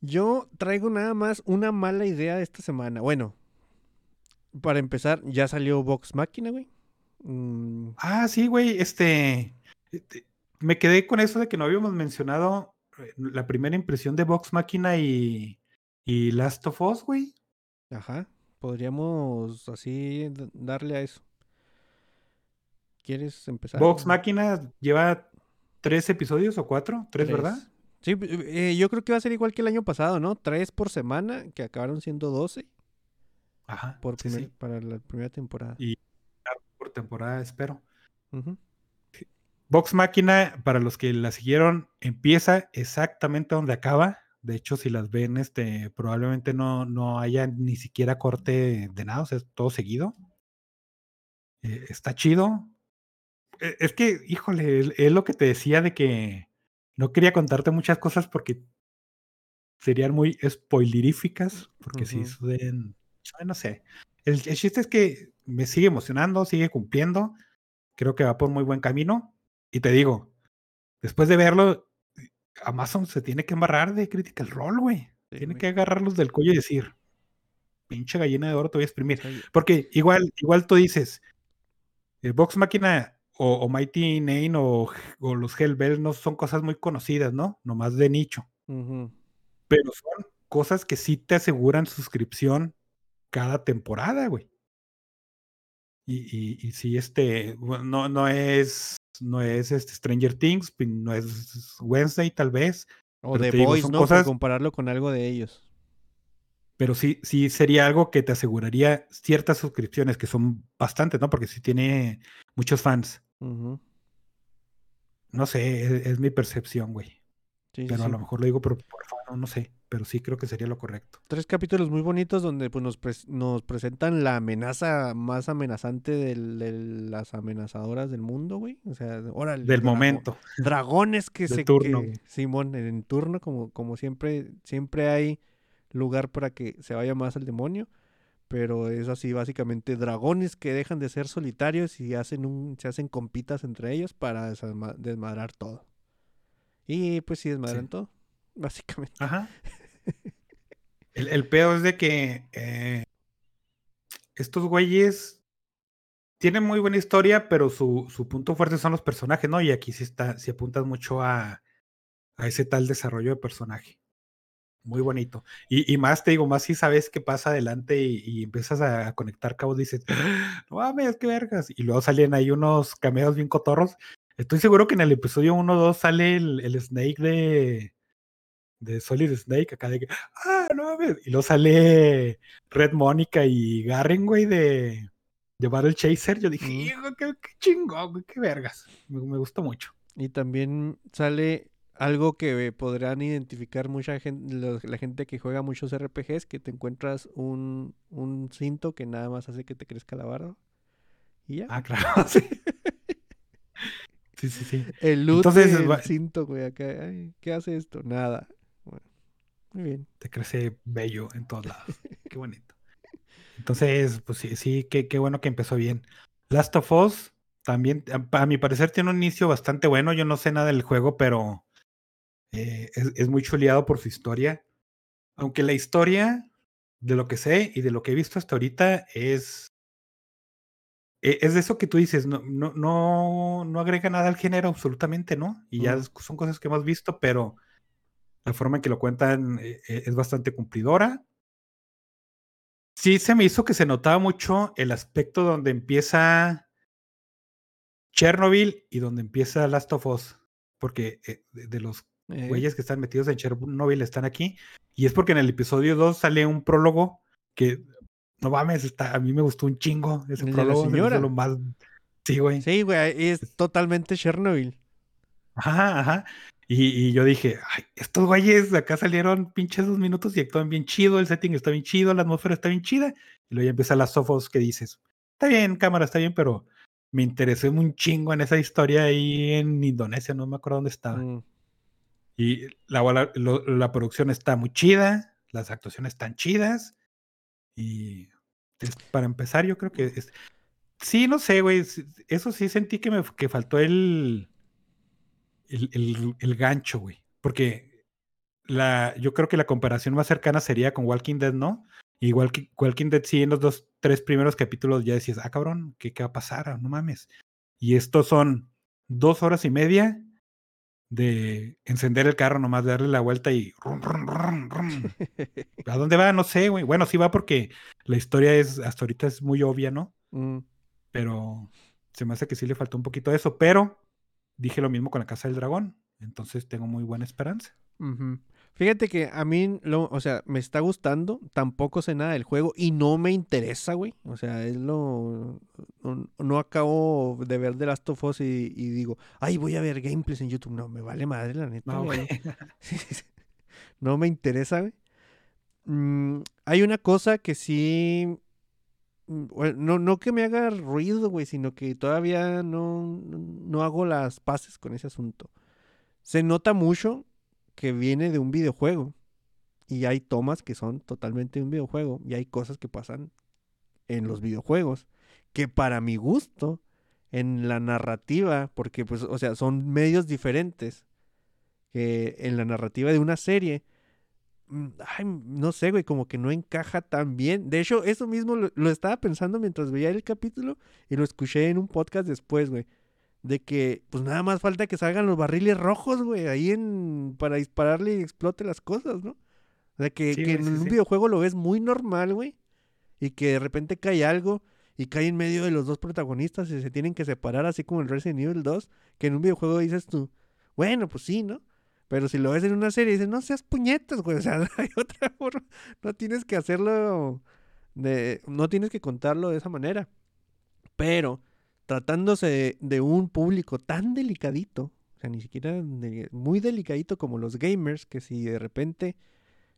Yo traigo nada más una mala idea de esta semana. Bueno, para empezar, ya salió Vox Máquina, güey. Mm, Ah, sí, güey, este, este, me quedé con eso de que no habíamos mencionado eh, la primera impresión de Vox Máquina y, y Last of Us, güey. ajá. Podríamos así darle a eso. ¿Quieres empezar? Vox Máquina lleva tres episodios o cuatro, tres, ¿verdad? Sí, eh, yo creo que va a ser igual que el año pasado, ¿no? Tres por semana, que acabaron siendo 12 Ajá, por primer- sí, para la primera temporada. Y- por temporada, espero. Vox Máquina, para los que la siguieron, empieza exactamente donde acaba. De hecho, si las ven, este, probablemente no, no haya ni siquiera corte de nada, o sea, es todo seguido. Eh, está chido. Eh, Es que, híjole, es, lo que te decía de que no quería contarte muchas cosas porque serían muy spoileríficas, porque si Ujú. suben, ay, no sé. El, el chiste es que me sigue emocionando, sigue cumpliendo. Creo que va por muy buen camino. Y te digo, después de verlo, Amazon se tiene que embarrar de Critical Role, güey. Sí, tiene que agarrarlos del cuello y decir, pinche gallina de oro te voy a exprimir. Porque igual, igual tú dices, eh, Vox Máquina o, o Mighty Nine o, o los Hellbell no son cosas muy conocidas, ¿no? Nomás de nicho. Pero son cosas que sí te aseguran suscripción cada temporada, güey. Y, y, y sí, este, no, no es, no es este Stranger Things, no es Wednesday tal vez, O The te digo, ¿no? Por compararlo con algo de ellos. pero sí, sí sería algo que te aseguraría ciertas suscripciones, que son bastantes, ¿no? Porque sí tiene muchos fans. No sé, es, es mi percepción, güey. Sí, sí, Pero a lo mejor lo digo por, por fan, no sé. Pero sí creo que sería lo correcto. Tres capítulos muy bonitos donde pues, nos, nos presentan la amenaza más amenazante del- de las amenazadoras del mundo, güey. O sea, órale. Del drago- momento. Dragones que De se... turno, que-. Simón, en, en turno, como, como siempre, siempre hay lugar para que se vaya más al demonio. Pero es así, básicamente, dragones que dejan de ser solitarios y hacen un, se hacen compitas entre ellos para desma- desmadrar todo. Y pues sí, desmadran Sí. todo, (laughs) básicamente. Ajá. (laughs) El, el pedo es de que eh, estos güeyes tienen muy buena historia, pero su, su punto fuerte son los personajes, ¿no? Y aquí sí está, sí apuntas mucho a, a ese tal desarrollo de personaje. Muy bonito. Y, y más te digo, más si sabes qué pasa adelante y, y empiezas a, conectar cabos, dices, no mames, qué vergas. Y luego salen ahí unos cameos bien cotorros. Estoy seguro que en el episodio 1 o 2 sale el, el Snake de, de Solid Snake, acá de que, ah, no mames. Y luego sale Red Mónica y Garen, güey, de, de Battle Chaser. Yo dije, hijo, qué, qué chingón, güey, qué vergas. Me, me gustó mucho. Y también sale algo que podrán identificar mucha gente, la gente que juega muchos RPGs, que te encuentras un, un cinto que nada más hace que te crezca la barba. Y ya. Ah, claro, (laughs) sí. Sí, sí, sí. el loot entonces, del va- cinto, güey, acá. ay, ¿Qué hace esto? Nada. Bueno, muy bien. Te crece bello en todos lados. (laughs) Qué bonito. Entonces, pues sí, sí, qué, qué bueno que empezó bien. Last of Us también, a, a mi parecer, tiene un inicio bastante bueno. Yo no sé nada del juego, pero eh, es, es muy chuleado por su historia. Aunque la historia, de lo que sé y de lo que he visto hasta ahorita, es. e- Es de eso que tú dices, no, no, no, no agrega nada al género absolutamente, ¿no? Y ya son cosas que hemos visto, pero la forma en que lo cuentan eh, eh, es bastante cumplidora. Sí, se me hizo que se notaba mucho el aspecto donde empieza Chernobyl y donde empieza Last of Us. Porque de los Eh, güeyes que están metidos en Chernobyl están aquí. Y es porque en el episodio 2 sale un prólogo que, no mames, está, a mí me gustó un chingo ese ¿El de la prólogo. señora? lo más... Sí, güey. Sí, güey, es totalmente Chernobyl. Ajá, ajá. Y, y yo dije, ay, estos güeyes acá salieron pinches dos minutos y actúan bien chido, el setting está bien chido, la atmósfera está bien chida. Y luego ya empieza las sofos que dices, está bien, cámara, está bien, pero me interesé un chingo en esa historia ahí en Indonesia, no me acuerdo dónde estaba. Mm, Y la, la, producción está muy chida, las actuaciones están chidas. Y para empezar, yo creo que es- sí, no sé, güey. Eso sí sentí que me que faltó el, el, el- el gancho, güey. Porque la, yo creo que la comparación más cercana sería con Walking Dead, ¿no? Igual que Walking Dead, sí, en los dos, tres primeros capítulos ya decías, ah, cabrón, ¿qué, qué va a pasar? Ah, No mames. Y estos son dos horas y media de encender el carro, nomás darle la vuelta y... rum, rum, rum, rum. (laughs) ¿A dónde va? No sé, güey. Bueno, sí va porque la historia es, hasta ahorita es muy obvia, ¿no? Mm, Pero se me hace que sí le faltó un poquito de eso. Pero dije lo mismo con la Casa del Dragón. Entonces tengo muy buena esperanza. ujú. Fíjate que a mí, lo, o sea, me está gustando, tampoco sé nada del juego y no me interesa, güey. O sea, es lo... No, no acabo de ver The Last of Us y, y digo, ay, voy a ver gameplays en YouTube. No, me vale madre, la neta. No, güey. (laughs) No me interesa, güey. Mm, hay una cosa que sí. mm, bueno, no, no que me haga ruido, güey, sino que todavía no- no hago las paces con ese asunto. Se nota mucho que viene de un videojuego. Y hay tomas que son totalmente de un videojuego. Y hay cosas que pasan en los videojuegos. Que para mi gusto, en la narrativa, porque pues, o sea, son medios diferentes. Que en la narrativa de una serie mm, ay, no sé, güey, como que no encaja tan bien. De hecho, eso mismo lo, lo estaba pensando mientras veía el capítulo y lo escuché en un podcast después, güey. De que, pues nada más falta que salgan los barriles rojos, güey, ahí en, para dispararle y explote las cosas, ¿no? O sea, que, Sí, que güey, en sí, un sí. videojuego lo ves muy normal, güey. Y que de repente cae algo y cae en medio de los dos protagonistas y se tienen que separar, así como en Resident Evil 2, que en un videojuego dices tú, bueno, pues sí, ¿no? Pero si lo ves en una serie, dices, no seas puñetas, güey. O sea, (laughs) hay otra forma. No tienes que hacerlo de. No tienes que contarlo de esa manera. Pero, tratándose de, un público tan delicadito, o sea, ni siquiera de- muy delicadito como los gamers, que si de repente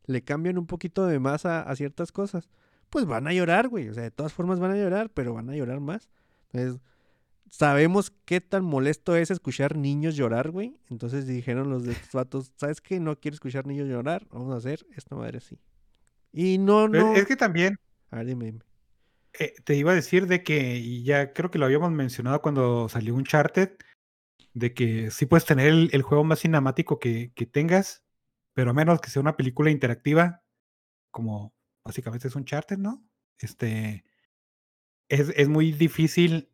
le cambian un poquito de más a, ciertas cosas, pues van a llorar, güey. O sea, de todas formas van a llorar, pero van a llorar más. Entonces, sabemos qué tan molesto es escuchar niños llorar, güey. Entonces dijeron los de estos vatos, ¿sabes qué? No quiero escuchar niños llorar, vamos a hacer esta madre así. Y no, no. Es que también A ver, dime, dime. Eh, te iba a decir de que, y ya creo que lo habíamos mencionado cuando salió Uncharted, de que sí puedes tener el, el juego más cinemático que, que tengas, pero a menos que sea una película interactiva, como básicamente es Uncharted, ¿no? Este, es, es muy difícil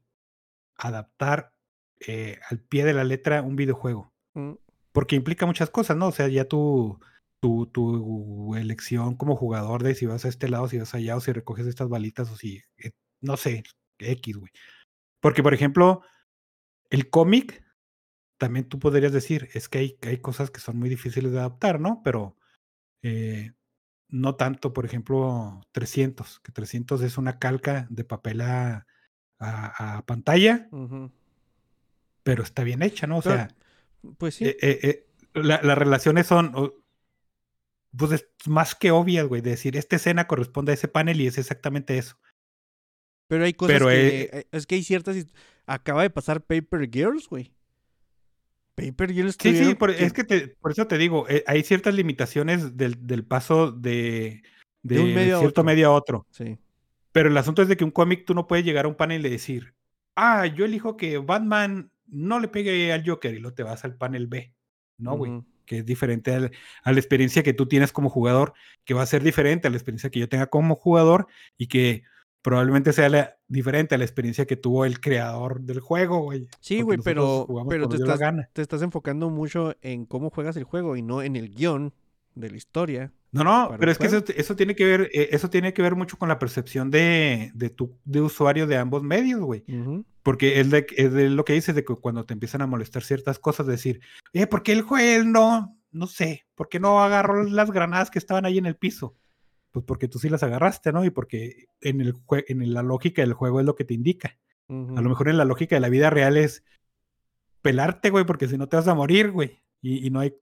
adaptar eh, al pie de la letra un videojuego, Mm, porque implica muchas cosas, ¿no? O sea, ya tu, tu, tu elección como jugador de si vas a este lado, si vas allá, o si recoges estas balitas, o si, eh, no sé, X, güey. Porque, por ejemplo, el cómic, también tú podrías decir, es que hay, hay cosas que son muy difíciles de adaptar, ¿no? Pero eh, no tanto, por ejemplo, 300, que 300 es una calca de papel a, a- a pantalla, pero está bien hecha, ¿no? O sea, Pues sí. eh, eh, la- las relaciones son, pues es más que obvias, güey, de decir, esta escena corresponde a ese panel y es exactamente eso. pero hay cosas pero, que. eh, es que hay ciertas. Acaba de pasar Paper Girls, güey. Paper Girls. Sí, sí, por, es que te- por eso te digo, eh, hay ciertas limitaciones del, del paso de, De un medio a cierto medio a otro. Sí. Pero el asunto es de que un cómic tú no puedes llegar a un panel y decir, ah, yo elijo que Batman no le pegue al Joker y luego te vas al panel B. No, güey. Que es diferente al- a la experiencia que tú tienes como jugador, que va a ser diferente a la experiencia que yo tenga como jugador y que probablemente sea la- diferente a la experiencia que tuvo el creador del juego, güey. Sí, güey, pero, pero te estás, gana. te estás enfocando mucho en cómo juegas el juego y no en el guion de la historia. No, no, pero es que eso, eso tiene que ver, eh, eso tiene que ver mucho con la percepción de, de tu de usuario de ambos medios, güey. Porque es, de, es de lo que dices de que cuando te empiezan a molestar ciertas cosas, decir, eh, ¿por qué el juez no, no sé, por qué no agarró las granadas que estaban ahí en el piso? Pues porque tú sí las agarraste, ¿no? Y porque en, el jue- en la lógica del juego es lo que te indica. A lo mejor en la lógica de la vida real es pelarte, güey, porque si no te vas a morir, güey. Y, y no hay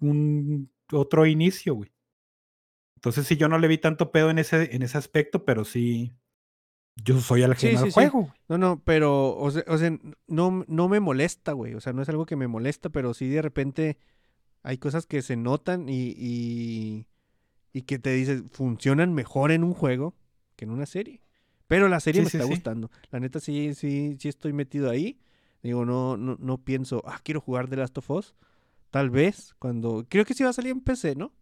un otro inicio, güey. Entonces sí, yo no le vi tanto pedo en ese, en ese aspecto, pero sí, yo soy ajeno Sí, al sí, juego. No, no, pero, o sea, o sea, no, no me molesta, güey. O sea, no es algo que me molesta, pero sí de repente hay cosas que se notan y, y, y que te dices, funcionan mejor en un juego que en una serie. Pero la serie me está gustando. La neta sí, sí, sí estoy metido ahí. Digo, no, no, no pienso, ah, quiero jugar The Last of Us. Tal vez cuando... Creo que sí va a salir en PC, ¿no?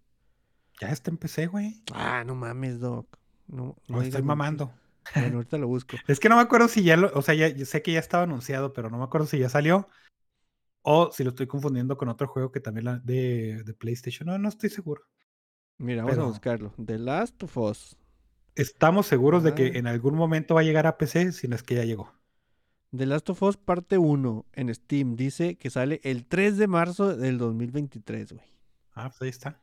Ya está en PC, güey. Ah, no mames, Doc. No, No, no digas estoy mamando. (laughs) Bueno, ahorita lo busco. Es que no me acuerdo si ya lo, o sea, ya yo sé que ya estaba anunciado, pero no me acuerdo si ya salió o si lo estoy confundiendo con otro juego que también la- de, de PlayStation. No, no estoy seguro. Mira, vamos a buscarlo. The Last of Us. Estamos seguros de Ah. que en algún momento va a llegar a PC, si no es que ya llegó. The Last of Us parte 1 en Steam dice que sale el 3 de marzo del 2023, güey. Ah, pues ahí está.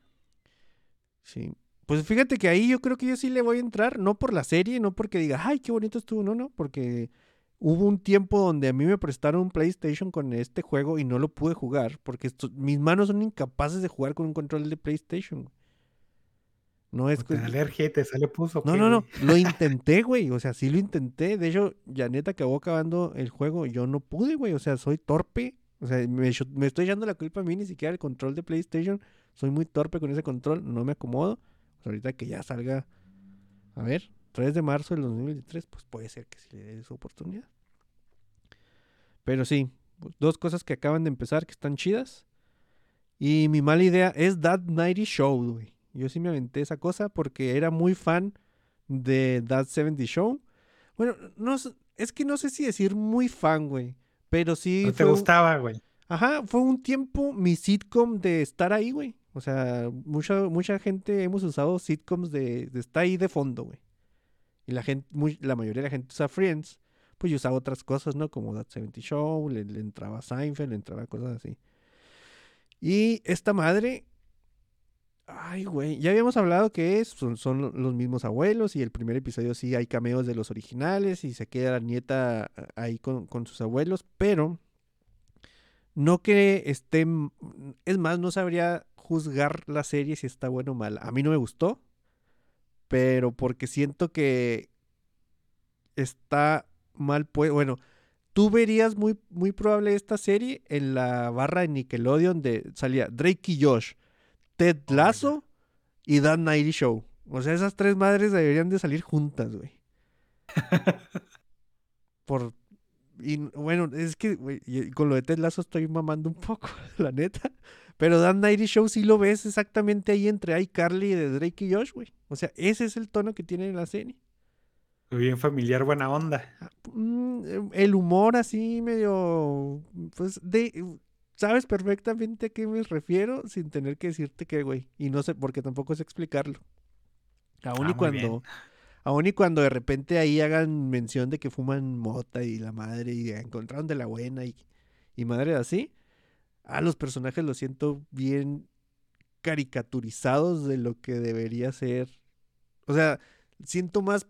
Sí. Pues fíjate que ahí yo creo que yo sí le voy a entrar, no por la serie, no porque diga, ay, qué bonito estuvo, no, no, porque hubo un tiempo donde a mí me prestaron un PlayStation con este juego y no lo pude jugar, porque esto- mis manos son incapaces de jugar con un control de PlayStation. No es que... alergia y te sale puso. No, no, no, lo (laughs) intenté, güey, o sea, sí lo intenté. De hecho, Janet acabó acabando el juego, yo no pude, güey, o sea, soy torpe. O sea, me, me estoy echando la culpa a mí, ni siquiera el control de PlayStation. Soy muy torpe con ese control, no me acomodo. Pues ahorita que ya salga, a ver, 3 de marzo del 2023, pues puede ser que sí le dé su oportunidad. Pero sí, dos cosas que acaban de empezar que están chidas. Y mi mala idea es That Nighty Show, güey. Yo sí me aventé esa cosa porque era muy fan de That 70 Show. Bueno, no, es que no sé si decir muy fan, güey. Pero sí No te fue gustaba, güey. Ajá, fue un tiempo mi sitcom de estar ahí, güey. O sea, mucha, mucha gente hemos usado sitcoms de, estar ahí de fondo, güey. Y la gente, la mayoría de la gente usa Friends. Pues yo usaba otras cosas, ¿no? Como That 70 Show, le, le entraba Seinfeld, le entraba cosas así. Y esta madre. Ay, güey. Ya habíamos hablado que es, son, son lo- los mismos abuelos. Y el primer episodio sí hay cameos de los originales. Y se queda la nieta ah, ahí con, con sus abuelos. Pero. No que esté. Es más, no sabría juzgar la serie si está buena o mala. A mí no me gustó. Pero porque siento que está mal pues Bueno, tú verías muy, muy probable esta serie en la barra de Nickelodeon donde salía Drake y Josh, Ted Oh Lasso y Dan Nighty Show. O sea, esas tres madres deberían de salir juntas, güey. (laughs) Por... Y bueno, es que güey, con lo de Ted Lasso estoy mamando un poco, (laughs) la neta. Pero Dan Nighty Show sí lo ves exactamente ahí entre iCarly de Drake y Josh, güey. O sea, ese es el tono que tiene la serie. Bien familiar, buena onda. Mm, eh, el humor así medio, pues, de, sabes perfectamente a qué me refiero sin tener que decirte qué, güey. Y no sé, porque tampoco sé explicarlo. Aún Ah, y bien. cuando, aún y cuando de repente ahí hagan mención de que fuman mota y la madre y encontraron de la buena y, y madre así, a los personajes los siento bien caricaturizados de lo que debería ser. O sea, siento más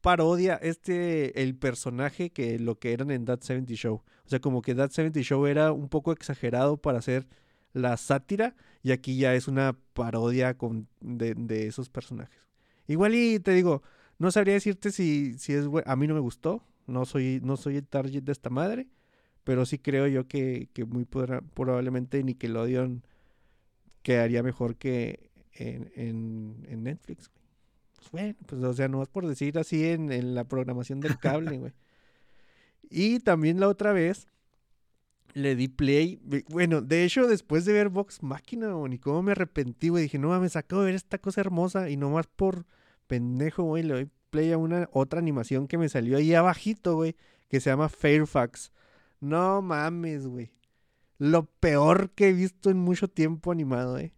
parodia este el personaje que lo que eran en That 70 Show. O sea, como que That 70 Show era un poco exagerado para hacer la sátira y aquí ya es una parodia con, de, de esos personajes. Igual y te digo, no sabría decirte si, si es a mí no me gustó, no soy no soy el target de esta madre, pero sí creo yo que, que muy probablemente Nickelodeon quedaría mejor que en, en, en Netflix. güey. Pues bueno, pues o sea, no es por decir así en, en la programación del cable, güey. (laughs) Y también la otra vez le di play. ve- Bueno, de hecho, después de ver Vox Máquina, güey, ni cómo me arrepentí, güey. Dije, no mames, acabo de ver esta cosa hermosa y nomás por pendejo, güey, le doy play a una otra animación que me salió ahí abajito, güey, que se llama Fairfax. No mames, güey. Lo peor que he visto en mucho tiempo animado, eh.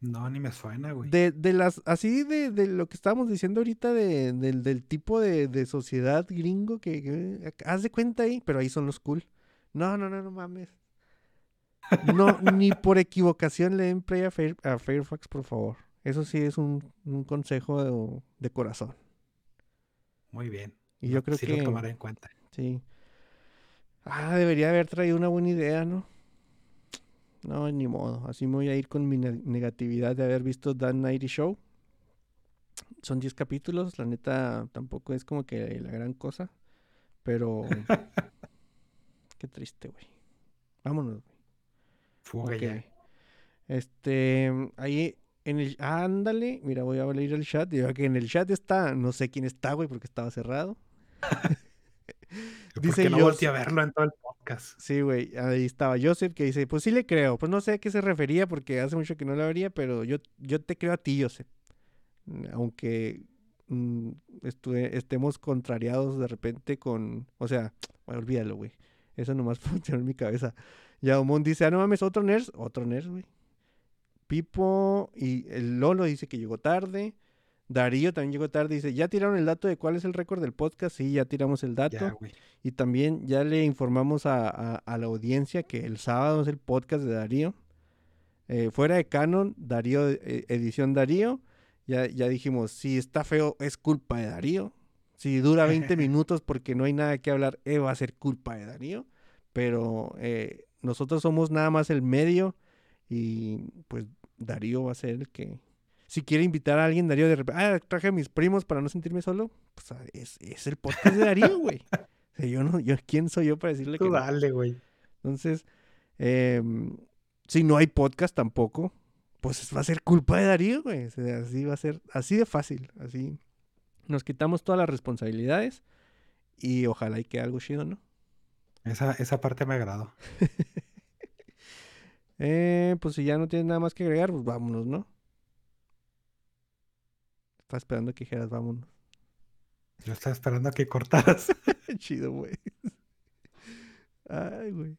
No, ni me suena, güey. De, de las, así de, de lo que estábamos diciendo ahorita de, del, del tipo de, de sociedad gringo que, que- haz de cuenta ahí, pero ahí son los cool. No, no, no, no mames. No, (laughs) ni por equivocación le den play a, Fair- a Fairfax, por favor. Eso sí es un, un consejo de, de corazón. Muy bien. Y yo creo sí que lo tomaré en cuenta. sí. Ah, debería haber traído una buena idea, ¿no? No, ni modo. Así me voy a ir con mi ne- negatividad de haber visto Dan Nighty Show. Son 10 capítulos, la neta tampoco es como que la gran cosa. Pero. (laughs) Qué triste, güey. Vámonos, güey. Fuga Ok. ya. Este, ahí en el, ándale, mira, voy a leer el chat. Digo que en el chat está, no sé quién está, güey, porque estaba cerrado. (laughs) ¿Por dice qué no volteé a verlo en todo el podcast? Sí, güey, ahí estaba Joseph que dice, pues sí le creo, pues no sé a qué se refería porque hace mucho que no lo vería, pero yo, yo te creo a ti, Joseph. Mm, Aunque mm, estemos contrariados de repente con, o sea, bueno, (tsk) olvídalo, güey. Eso nomás (laughs) funcionó en mi cabeza. Yaumon dice, ah, no mames, otro nerd, otro nerd, güey. Pipo y el Lolo dice que llegó tarde. Darío también llegó tarde. Dice, ¿ya tiraron el dato de cuál es el récord del podcast? Sí, ya tiramos el dato. Ya. Y también ya le informamos a, a- a la audiencia que el sábado es el podcast de Darío. Eh, fuera de Canon, Darío, eh, edición Darío. Ya, ya dijimos, si está feo, es culpa de Darío. Si dura 20 (laughs) minutos porque no hay nada que hablar, eh, va a ser culpa de Darío. Pero eh, nosotros somos nada más el medio y pues Darío va a ser el que... Si quiere invitar a alguien, Darío de repente, ah, traje a mis primos para no sentirme solo, pues ah, es, es el podcast de Darío, güey. (laughs) O sea, yo no, yo, ¿quién soy yo para decirle que Tú dale, güey. Entonces, em, si no hay podcast tampoco, pues va a ser culpa de Darío, güey. O sea, así va a ser, así de fácil. Así nos quitamos todas las responsabilidades y ojalá y que algo chido, ¿no? Esa, esa parte me agradó. (laughs) Eh, pues si ya no tienes nada más que agregar, pues vámonos, ¿no? Estaba esperando que dijeras vámonos. Yo estaba esperando a que cortaras. (laughs) Chido, güey. Ay, güey.